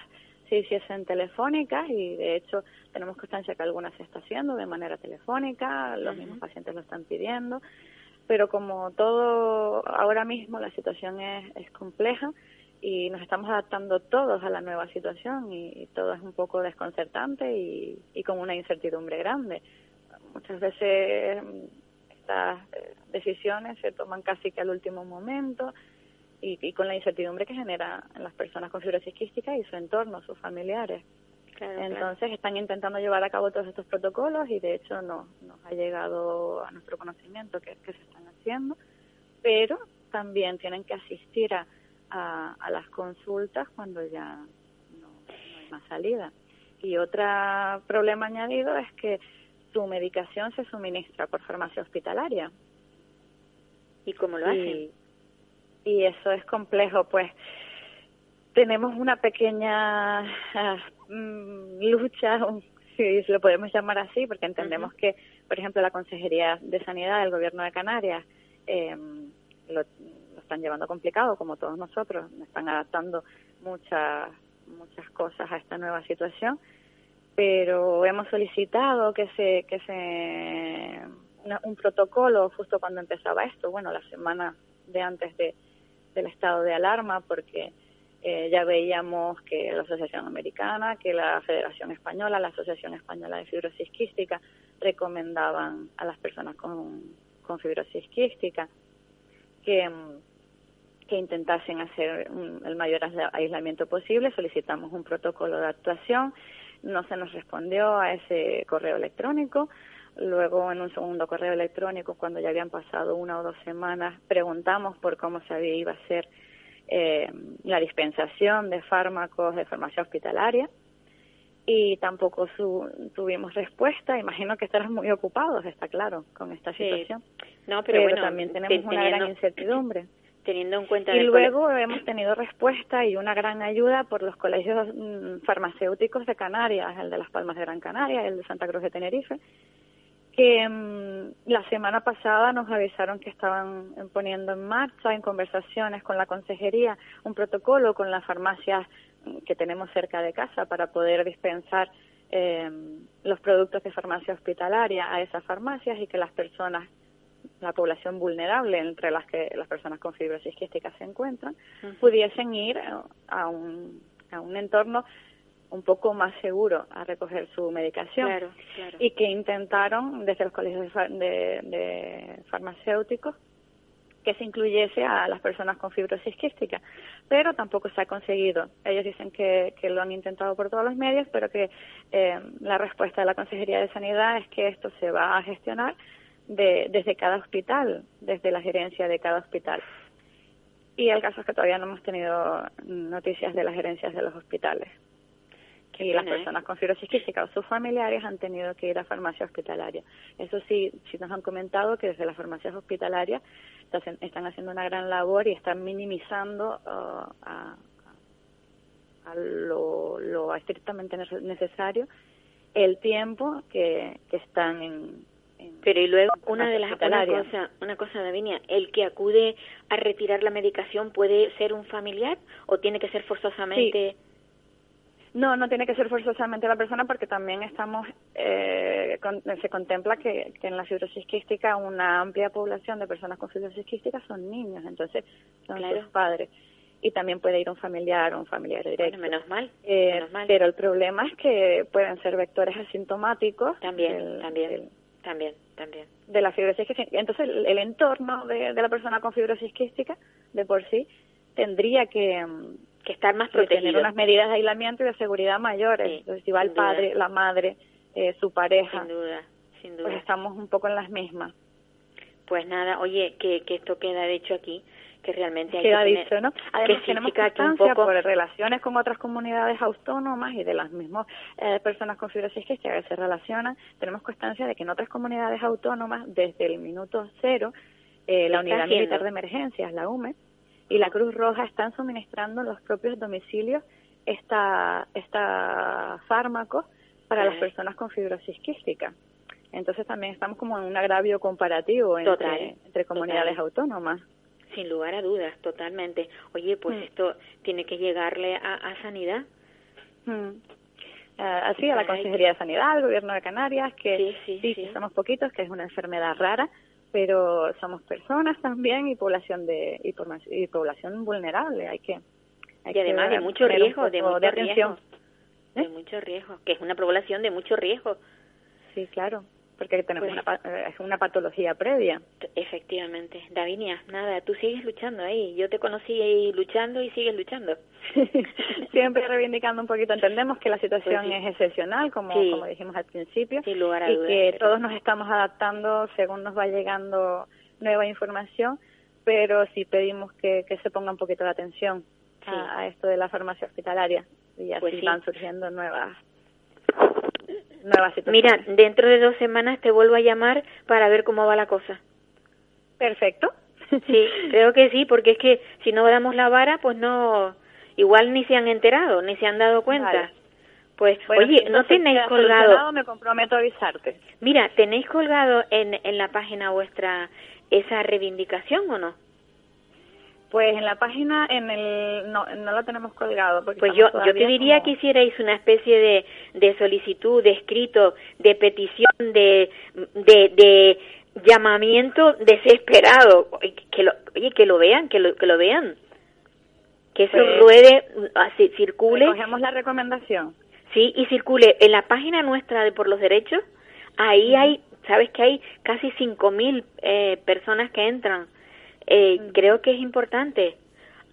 se hiciesen telefónicas y de hecho tenemos constancia que algunas se está haciendo de manera telefónica, los mismos pacientes lo están pidiendo, pero como todo ahora mismo la situación es, es compleja y nos estamos adaptando todos a la nueva situación y, todo es un poco desconcertante y, y con una incertidumbre grande. Muchas veces mm, estas eh, decisiones se toman casi que al último momento y, con la incertidumbre que genera en las personas con fibrosis quística y su entorno, sus familiares. Entonces están intentando llevar a cabo todos estos protocolos y de hecho no, nos ha llegado a nuestro conocimiento que, que se están haciendo, pero también tienen que asistir a, a, las consultas cuando ya no, hay más salida. Y otro problema añadido es que su medicación se suministra por farmacia hospitalaria. ¿Y cómo lo hacen? y eso es complejo, pues tenemos una pequeña mm, lucha, si lo podemos llamar así, porque entendemos que, por ejemplo, la Consejería de Sanidad del Gobierno de Canarias eh, lo, están llevando complicado, como todos nosotros, están adaptando muchas muchas cosas a esta nueva situación, pero hemos solicitado que se que se un protocolo justo cuando empezaba esto, bueno, la semana de antes de del estado de alarma porque eh, ya veíamos que la Asociación Americana, que la Federación Española, la Asociación Española de Fibrosis Quística recomendaban a las personas con, con fibrosis quística que, que intentasen hacer el mayor aislamiento posible. Solicitamos un protocolo de actuación, no se nos respondió a ese correo electrónico. Luego, en un segundo correo electrónico, cuando ya habían pasado una o dos semanas, preguntamos por cómo se iba a hacer eh, la dispensación de fármacos de farmacia hospitalaria y tampoco tuvimos respuesta. Imagino que estarán muy ocupados, está claro, con esta situación. No, pero, bueno, también tenemos una gran incertidumbre. Teniendo en cuenta. Y luego hemos tenido respuesta y una gran ayuda por los colegios mm, farmacéuticos de Canarias, el de Las Palmas de Gran Canaria, el de Santa Cruz de Tenerife, que mm, la semana pasada nos avisaron que estaban poniendo en marcha, en conversaciones con la consejería, un protocolo con las farmacias mm, que tenemos cerca de casa para poder dispensar eh, los productos de farmacia hospitalaria a esas farmacias y que las personas, la población vulnerable, entre las que las personas con fibrosis quística se encuentran, pudiesen ir a un, a un entorno un poco más seguro a recoger su medicación. Y que intentaron desde los colegios de, farmacéuticos que se incluyese a las personas con fibrosis quística, pero tampoco se ha conseguido. Ellos dicen que, que lo han intentado por todos los medios, pero que eh, la respuesta de la Consejería de Sanidad es que esto se va a gestionar de, desde cada hospital, desde la gerencia de cada hospital. Y el caso es que todavía no hemos tenido noticias de las gerencias de los hospitales y las personas con fibrosis quística o sus familiares han tenido que ir a farmacia hospitalaria. Eso sí, sí nos han comentado que desde las farmacias hospitalarias están haciendo una gran labor y están minimizando uh, a, lo, estrictamente necesario el tiempo que, están en, pero y luego una de las una cosa, una cosa Davinia, el que acude a retirar la medicación puede ser un familiar o tiene que ser forzosamente no, no tiene que ser forzosamente la persona porque también estamos, eh, se contempla que, en la fibrosis quística una amplia población de personas con fibrosis quística son niños, entonces son sus padres. Y también puede ir un familiar o un familiar directo. menos, mal, eh, menos mal. Pero el problema es que pueden ser vectores asintomáticos. También, también, también, también. De la fibrosis quística. Entonces el, entorno de, de la persona con fibrosis quística, de por sí, tendría que que estar más protegido. Tener unas medidas de aislamiento y de seguridad mayores. Entonces, si va el padre, la madre, eh, su pareja. Sin duda, sin duda. Pues estamos un poco en las mismas. Pues nada, oye, que, que esto queda hecho aquí, que realmente hay queda que dicho, ¿no? Además, tenemos constancia por relaciones con otras comunidades autónomas y de las mismas eh, personas con fibrosis que se relacionan, tenemos constancia de que en otras comunidades autónomas, desde el minuto cero, eh, la Unidad Militar de Emergencias, la UME, y la Cruz Roja están suministrando los propios domicilios esta, esta fármacos para las personas con fibrosis quística. Entonces también estamos como en un agravio comparativo entre, Total, entre comunidades total. autónomas. Sin lugar a dudas, totalmente. Oye, pues Mm. esto tiene que llegarle a, a sanidad. Mm. Ah, así a la Consejería de Sanidad, al Gobierno de Canarias, que Sí, sí, sí, somos poquitos, que es una enfermedad rara, pero somos personas también y población de y, población vulnerable. Hay que hay Y además que de mucho riesgo, de mucho riesgo. De mucho riesgo, que es una población de mucho riesgo. Sí, claro, porque tenemos Pues- una, eh, una patología previa. Efectivamente. Davinia, nada, tú sigues luchando ahí. Yo te conocí ahí luchando y sigues luchando. Siempre reivindicando un poquito. Entendemos que la situación Pues sí. es excepcional, como, Sí. como dijimos al principio, Sin lugar a y dudas. que pero- todos nos estamos adaptando según nos va llegando nueva información, pero sí pedimos que, que se ponga un poquito de atención Sí. a, a esto de la farmacia hospitalaria y así Pues sí. van surgiendo nuevas nuevas situaciones. Mira, dentro de dos semanas te vuelvo a llamar para ver cómo va la cosa. perfecto. Sí, creo que sí, porque es que si no damos la vara, pues no, igual ni se han enterado, ni se han dado cuenta. Vale. Pues, Bueno, oye, no tenéis colgado, Me comprometo a avisarte. mira, tenéis colgado en, en la página vuestra esa reivindicación o no? Pues en la página, en el no, no lo tenemos colgado. Porque Pues yo, yo te diría como- que hicierais una especie de, de solicitud, de escrito, de petición, de, de, de llamamiento desesperado. Que lo, oye, que lo vean, que lo, que lo vean. Que eso Pues- ruede, así, circule. Recogemos la recomendación. Sí, y circule en la página nuestra de Por los Derechos, ahí hay, sabes que hay casi 5.000 eh, personas que entran. Eh, Creo que es importante.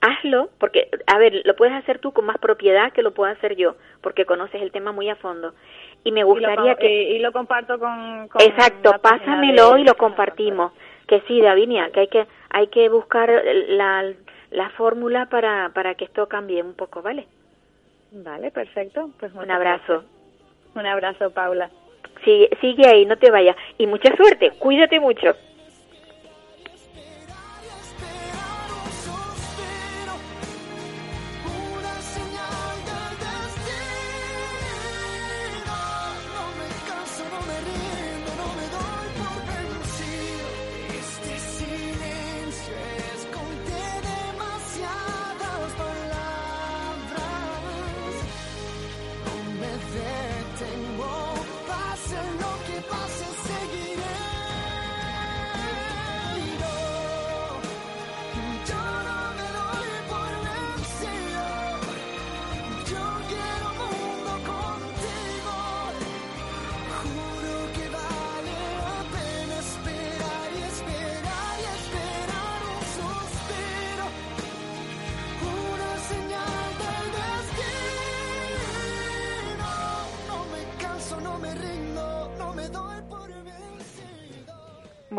Hazlo, porque, a ver, lo puedes hacer tú con más propiedad que lo puedo hacer yo, porque conoces el tema muy a fondo. Y me gustaría que... y, y lo comparto con, con Exacto, pásamelo de- y lo compartimos. Que sí, Davinia, que hay que hay que buscar la, la fórmula para, para que esto cambie un poco, ¿vale? Vale, perfecto. Pues Un abrazo. gracias. Un abrazo, Paula. Sigue, sigue ahí, no te vayas. Y mucha suerte, cuídate mucho.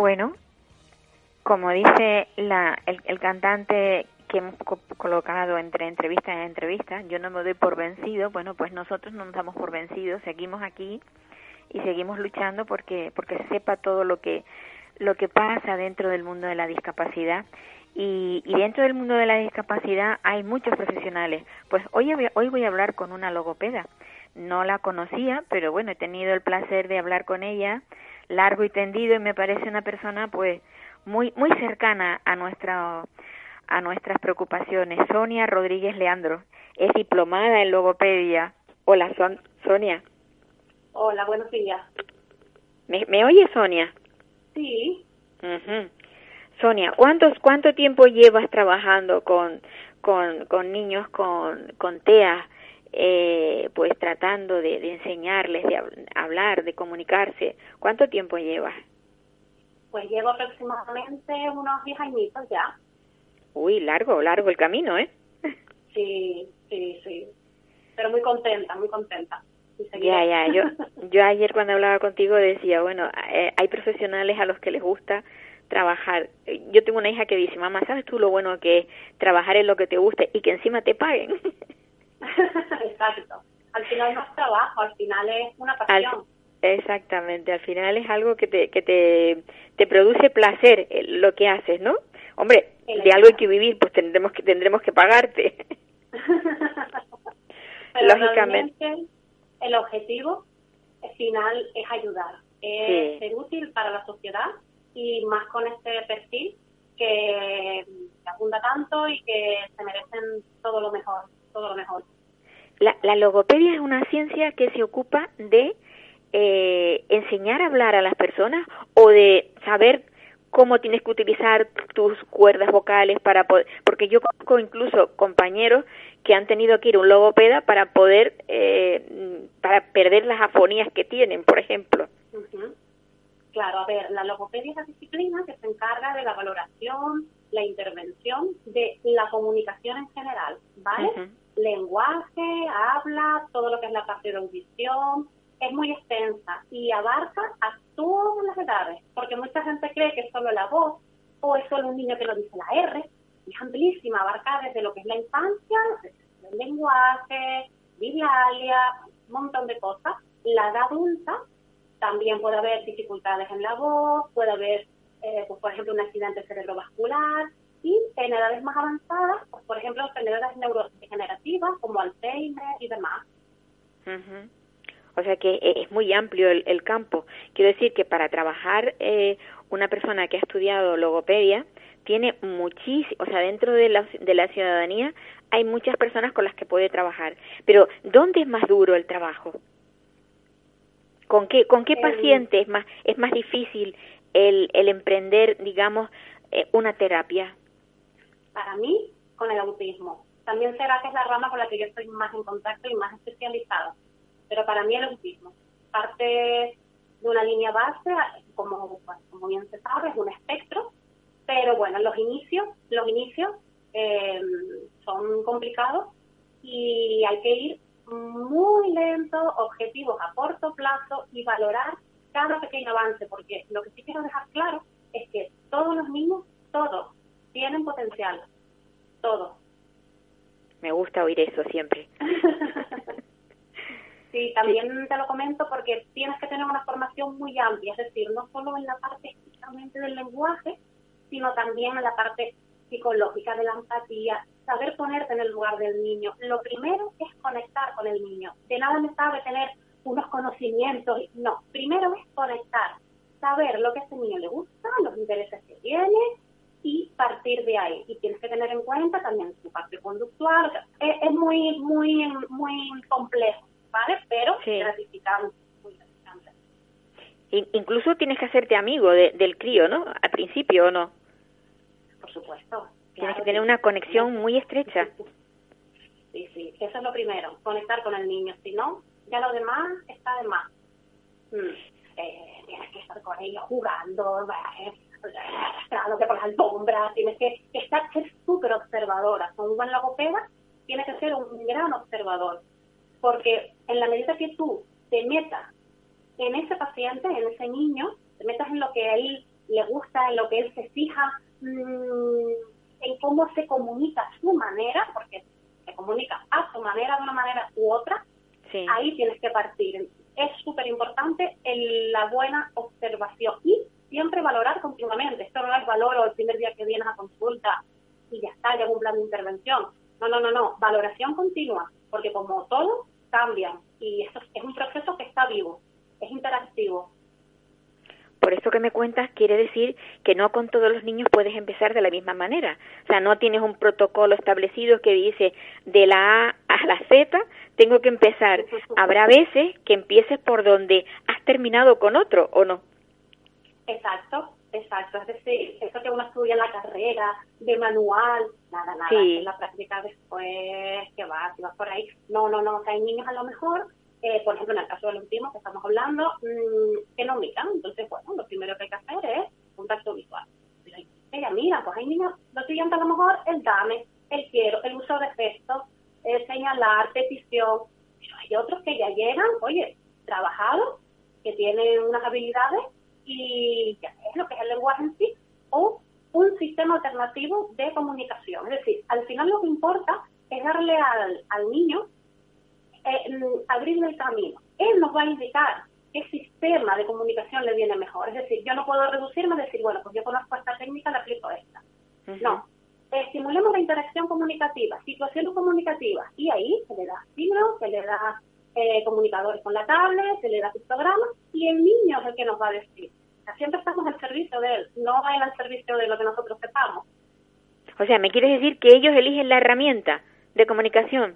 Bueno, como dice la, el, el cantante que hemos co- colocado entre entrevista en entrevista, yo no me doy por vencido, bueno, pues nosotros no nos damos por vencidos, seguimos aquí y seguimos luchando porque porque se sepa todo lo que lo que pasa dentro del mundo de la discapacidad y, y dentro del mundo de la discapacidad hay muchos profesionales. Pues hoy hoy voy a hablar con una logopeda. No la conocía, pero bueno, he tenido el placer de hablar con ella largo y tendido y me parece una persona pues muy muy cercana a nuestra a nuestras preocupaciones. Sonia Rodríguez Leandro es diplomada en logopedia. Hola, Son- Sonia. Hola, buenos días. ¿Me, me oye, Sonia? Sí. Sonia, ¿cuántos, ¿cuánto tiempo llevas trabajando con, con, con niños con, con TEA, eh, pues tratando de, de enseñarles, de hab- hablar, de comunicarse? ¿Cuánto tiempo llevas? pues llevo aproximadamente unos 10 añitos ya. Uy, largo, largo el camino, ¿eh? Sí, sí, sí. Pero muy contenta, muy contenta. Ya, ya, yo, yo ayer cuando hablaba contigo decía, bueno, eh, hay profesionales a los que les gusta trabajar. Yo tengo una hija que dice, mamá, ¿sabes tú lo bueno que es trabajar en lo que te guste y que encima te paguen? Exacto. Al final no es trabajo, al final es una Al- pasión. exactamente, al final es algo que te, que te, te produce placer eh, lo que haces, ¿no? Hombre, de algo hay que vivir, pues tendremos que, tendremos que pagarte. Pero Lógicamente. el objetivo final es ayudar. es ser útil para la sociedad y más con este perfil que abunda tanto y que se merecen todo lo mejor, todo lo mejor. La, la logopedia es una ciencia que se ocupa de eh, enseñar a hablar a las personas o de saber cómo tienes que utilizar tus cuerdas vocales para poder, porque yo conozco incluso compañeros que han tenido que ir a un logopeda para poder, eh, para perder las afonías que tienen, por ejemplo. Claro, a ver, la logopedia es la disciplina que se encarga de la valoración, la intervención de la comunicación en general, ¿vale? Lenguaje, habla, todo lo que es la parte de audición, es muy extensa y abarca a todas las edades, porque mucha gente cree que es solo la voz o es solo un niño que lo dice la R, es amplísima, abarca desde lo que es la infancia, el lenguaje, biblialia, un montón de cosas. La edad adulta también puede haber dificultades en la voz, puede haber, eh, pues, por ejemplo, un accidente cerebrovascular y en edades más avanzadas, pues, por ejemplo, enfermedades neurodegenerativas como Alzheimer y demás. O sea que eh, es muy amplio el, campo. Quiero decir que para trabajar eh, una persona que ha estudiado logopedia tiene muchísimo, o sea, dentro de la, de la ciudadanía hay muchas personas con las que puede trabajar. Pero ¿dónde es más duro el trabajo? ¿Con qué, con qué paciente es más, es más difícil el, el emprender, digamos, eh, una terapia? Para mí, con el autismo. También será que es la rama con la que yo estoy más en contacto y más especializada pero para mí el autismo parte de una línea base, como, como bien se sabe, es un espectro, pero bueno, los inicios, los inicios eh, son complicados y hay que ir muy lento, objetivos a corto plazo y valorar cada pequeño avance, porque lo que sí quiero dejar claro es que todos los niños, todos, tienen potencial, todos. Me gusta oír eso siempre. Sí, también te lo comento porque tienes que tener una formación muy amplia, es decir, no solo en la parte estrictamente del lenguaje, sino también en la parte psicológica, de la empatía, saber ponerte en el lugar del niño. Lo primero es conectar con el niño. De nada me sabe tener unos conocimientos, no, primero es conectar, saber lo que a ese niño le gusta, los intereses que tiene y partir de ahí. Y tienes que tener en cuenta también su parte conductual, es, es muy, muy, muy complejo ¿vale? Pero gratificante, muy gratificante. Incluso tienes que hacerte amigo del crío, ¿no? Al principio, ¿o no? Por supuesto. Tienes que tener una conexión muy estrecha. Sí, sí, eso es lo primero, conectar con el niño. Si no, ya lo demás está de más. Mm. Eh, tienes que estar con ellos jugando, eh, arrastrándote por las alfombras, tienes que estar, ser súper observadora. Con un buen logopeda tienes que ser un gran observador porque en la medida que tú te metas en ese paciente, en ese niño, te metas en lo que a él le gusta, en lo que él se fija, mm, en cómo se comunica su manera, porque se comunica a su manera de una manera u otra, ahí tienes que partir. Es súper importante la buena observación y siempre valorar continuamente. Esto no es valoro el primer día que vienes a consulta y ya está, ya un plan de intervención. No, no, no, no. Valoración continua, porque como todo, cambian y esto es un proceso que está vivo, es interactivo. Por eso que me cuentas quiere decir que no con todos los niños puedes empezar de la misma manera. O sea, no tienes un protocolo establecido que dice de la A a la Z tengo que empezar. Habrá veces que empieces por donde has terminado con otro, ¿o no? Exacto, exacto. Es decir, eso que uno estudia en la carrera, de manual, nada, nada. En la práctica después, que va, si vas por ahí. No, no, no. O sea, hay niños a lo mejor, eh, por ejemplo, en el caso del último que estamos hablando, mmm, que no miran. Entonces, bueno, lo primero que hay que hacer es un tacto visual. Pero ella mira, pues hay niños, lo siguiente a lo mejor el dame, el quiero, el uso de gestos, el señalar, petición. Pero hay otros que ya llegan, oye, trabajados, que tienen unas habilidades y ya es lo que es el lenguaje en sí, o un sistema alternativo de comunicación. Es decir, al final lo que importa es darle al, al niño, eh, mm, abrirle el camino. Él nos va a indicar qué sistema de comunicación le viene mejor. Es decir, yo no puedo reducirme a decir, bueno, pues yo conozco esta técnica, le aplico esta. No. Estimulemos la interacción comunicativa, situaciones comunicativas, y ahí se le da signos, se le da eh, comunicadores con la tablet, se le da pictogramas y el niño es el que nos va a decir. O sea, siempre estamos al servicio de él, no en al servicio de lo que nosotros sepamos. O sea, ¿me quieres decir que ellos eligen la herramienta de comunicación?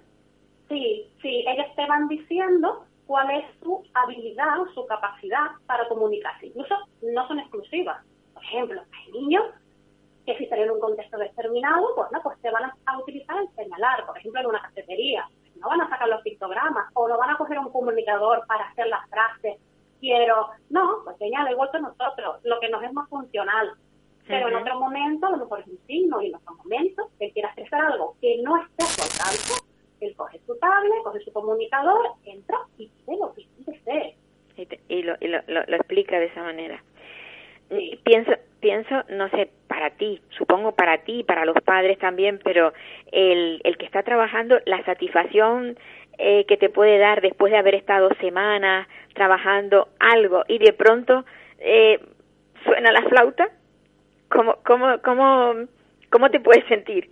Sí, sí, ellos te van diciendo cuál es su habilidad, su capacidad para comunicarse. Incluso no son exclusivas. Por ejemplo, hay niños que si están en un contexto determinado, pues no, pues te van a utilizar el señalar, por ejemplo, en una cafetería. No van a sacar los pictogramas o no van a coger un comunicador para hacer las frases. Quiero, no, pues señala igual que nosotros, lo que nos es más funcional. Pero en otro momento, a lo mejor es un signo y en otro momento, que quiera expresar algo que no esté a su alcance, él coge su tablet, coge su comunicador, entra y dice lo que quiere. Y, lo, y lo, lo, explica de esa manera. Pienso, pienso, no sé, para ti, supongo para ti, para los padres también, pero el, el que está trabajando, la satisfacción eh, que te puede dar después de haber estado semanas trabajando algo y de pronto eh, suena la flauta, ¿cómo, cómo, cómo, cómo te puedes sentir?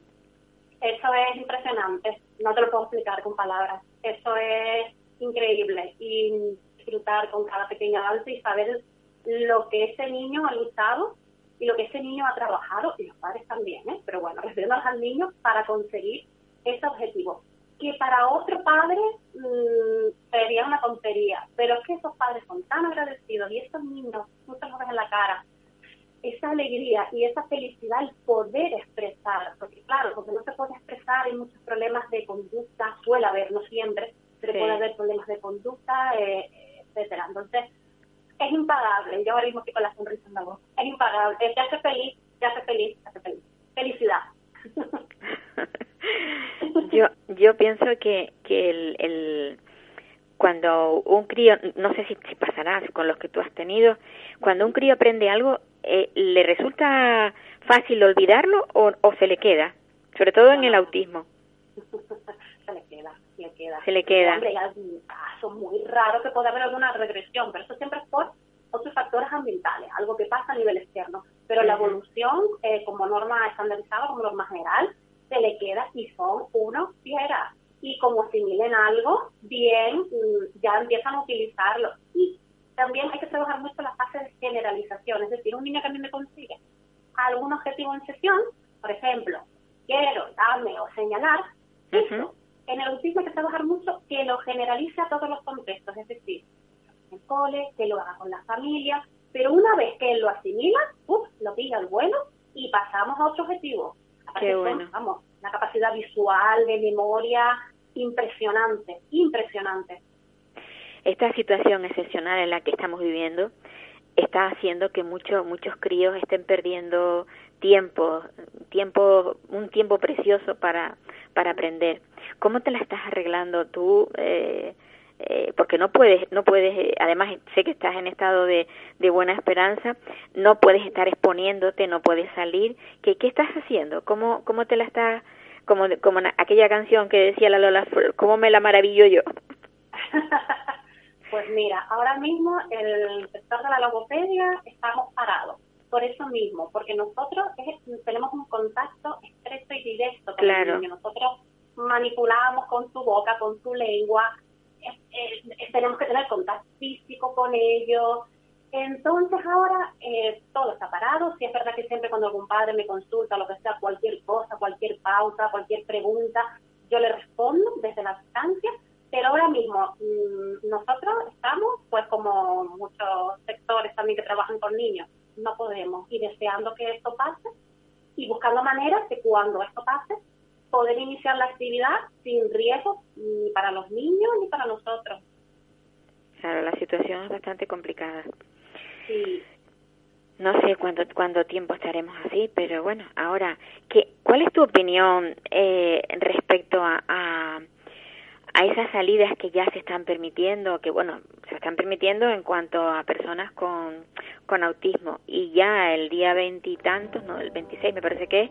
Eso es impresionante, no te lo puedo explicar con palabras. Eso es increíble y disfrutar con cada pequeño alto y saber lo que ese niño ha luchado y lo que ese niño ha trabajado, y los padres también, ¿eh? pero bueno, refiriéndonos al niño para conseguir ese objetivo. Que para otro padre mmm, sería una tontería, pero es que esos padres son tan agradecidos y estos niños, muchas veces en la cara, esa alegría y esa felicidad, el poder expresar, porque claro, porque no se puede expresar, hay muchos problemas de conducta, suele haber, no siempre, pero puede haber problemas de conducta, eh, etcétera. Entonces, es impagable, yo ahora mismo estoy con la sonrisa en la voz, es impagable, te hace feliz, te hace feliz, te hace feliz. Felicidad. yo, yo pienso que, que el, el cuando un crío, no sé si, si pasará con los que tú has tenido, cuando un crío aprende algo, eh, ¿le resulta fácil olvidarlo o, o se le queda? Sobre todo en el autismo. se le queda, se le queda. Se le queda. Hombre, hay un caso muy raro que puede haber alguna regresión, pero eso siempre es por otros factores ambientales, algo que pasa a nivel externo. Pero la evolución, eh, como norma estandarizada, como norma general, se le queda y son unos fieras. Y como asimilen algo, bien, mm, ya empiezan a utilizarlo. Y también hay que trabajar mucho la fase de generalización, es decir, un niño que a mí me consigue algún objetivo en sesión, por ejemplo, quiero, darme o señalar, eso, en el autismo hay que trabajar mucho que lo generalice a todos los contextos, es decir, en el cole, que lo haga con la familia, pero una vez que él lo asimila, uf, lo pilla el vuelo y pasamos a otro objetivo. Qué bueno. vamos, la capacidad visual, de memoria, impresionante, impresionante esta situación excepcional en la que estamos viviendo está haciendo que muchos muchos críos estén perdiendo tiempo, tiempo un tiempo precioso para para aprender. ¿Cómo te la estás arreglando tú? Eh, eh, porque no puedes, no puedes, eh, además sé que estás en estado de, de buena esperanza, no puedes estar exponiéndote, no puedes salir. ¿Qué, qué estás haciendo? ¿Cómo, cómo te la estás, como, como aquella canción que decía la Lola, cómo me la maravillo yo? Pues mira, ahora mismo el sector de la logopedia estamos parados. Por eso mismo, porque nosotros tenemos un contacto estrecho y directo con el niño. Nosotros manipulamos con su boca, con su lengua. tenemos que tener contacto físico con ellos. Entonces ahora eh, todo está parado. Si es verdad que siempre cuando algún padre me consulta, lo que sea, cualquier cosa, cualquier pausa, cualquier pregunta, yo le respondo desde la distancia pero ahora mismo mm, nosotros estamos, pues como muchos sectores también que trabajan con niños, no podemos y deseando que esto pase y buscando maneras de cuando esto pase poder iniciar la actividad sin riesgo ni para los niños ni para nosotros. Claro, la situación es bastante complicada. Sí. No sé cuánto, cuánto tiempo estaremos así, pero bueno, ahora, ¿qué, ¿cuál es tu opinión eh, respecto a a esas salidas que ya se están permitiendo, que bueno, se están permitiendo en cuanto a personas con, con autismo y ya el día veintitantos, no, el 26 me parece que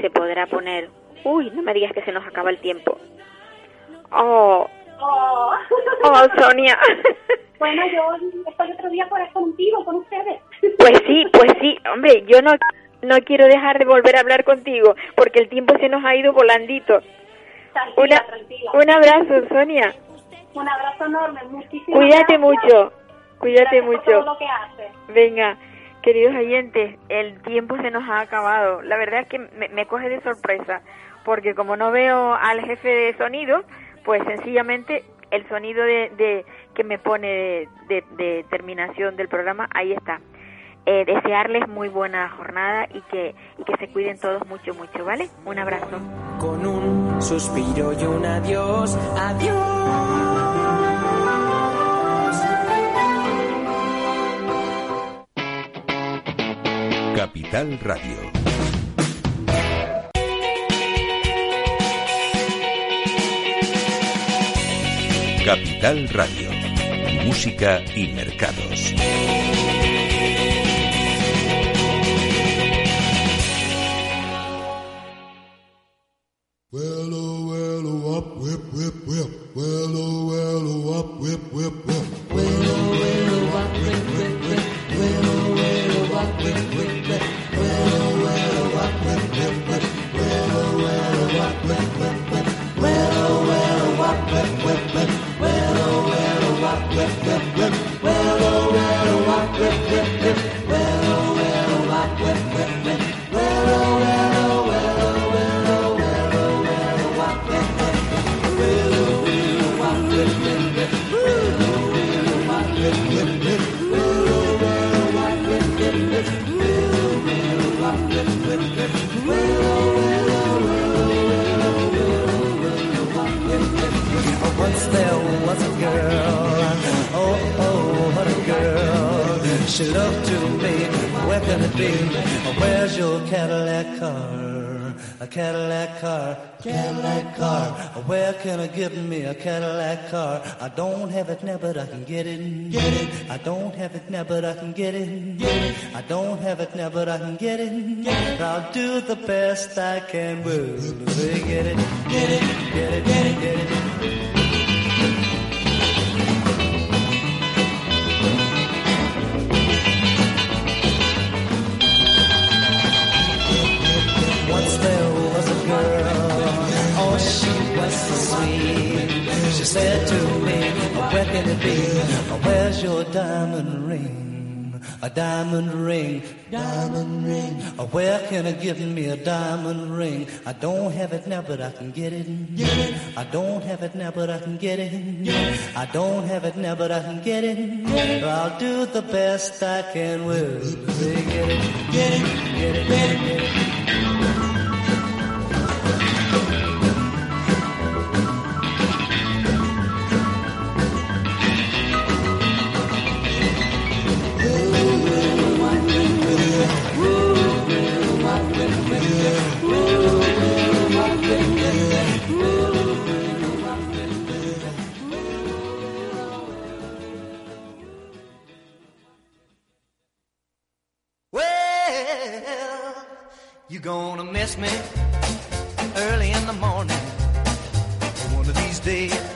se podrá poner, uy, no me digas que se nos acaba el tiempo. Oh, oh, oh Sonia. Bueno, yo estoy otro día por contigo, con ustedes. Pues sí, pues sí, hombre, yo no, no quiero dejar de volver a hablar contigo porque el tiempo se nos ha ido volandito. Tranquila, Un abrazo, Sonia. Un abrazo enorme, muchísimas Cuídate gracias. mucho, cuídate Gracias por mucho. todo lo que haces. Venga, queridos oyentes, el tiempo se nos ha acabado. La verdad es que me, me coge de sorpresa, porque como no veo al jefe de sonido, pues sencillamente el sonido de, de- que me pone de, de- de terminación del programa, ahí está. Eh, desearles muy buena jornada y que, y que se cuiden todos mucho, mucho, ¿vale? Un abrazo. Con un suspiro y un adiós, adiós. Capital Radio. Capital Radio. Música y mercados. Where's your Cadillac car? A Cadillac car, Cadillac car. Where can I get me a Cadillac car? I don't have it now, but I can get it. Get it. I don't have it now, but I can get it. Get it. I don't have it now, but I can get it. Get it. I'll do the best I can. Well, get it, get it, get it, get it, get it. Said to me, where can it be? Where's your diamond ring? A diamond ring, diamond ring. Where can I give me a diamond ring? I don't have it now, but I can get it. It. I don't have it now, but I can get it. I don't have it now, but I can get it. I'll do the best I can. with say get it, get it, get it, get it, get it. You gonna miss me early in the morning. One of these days,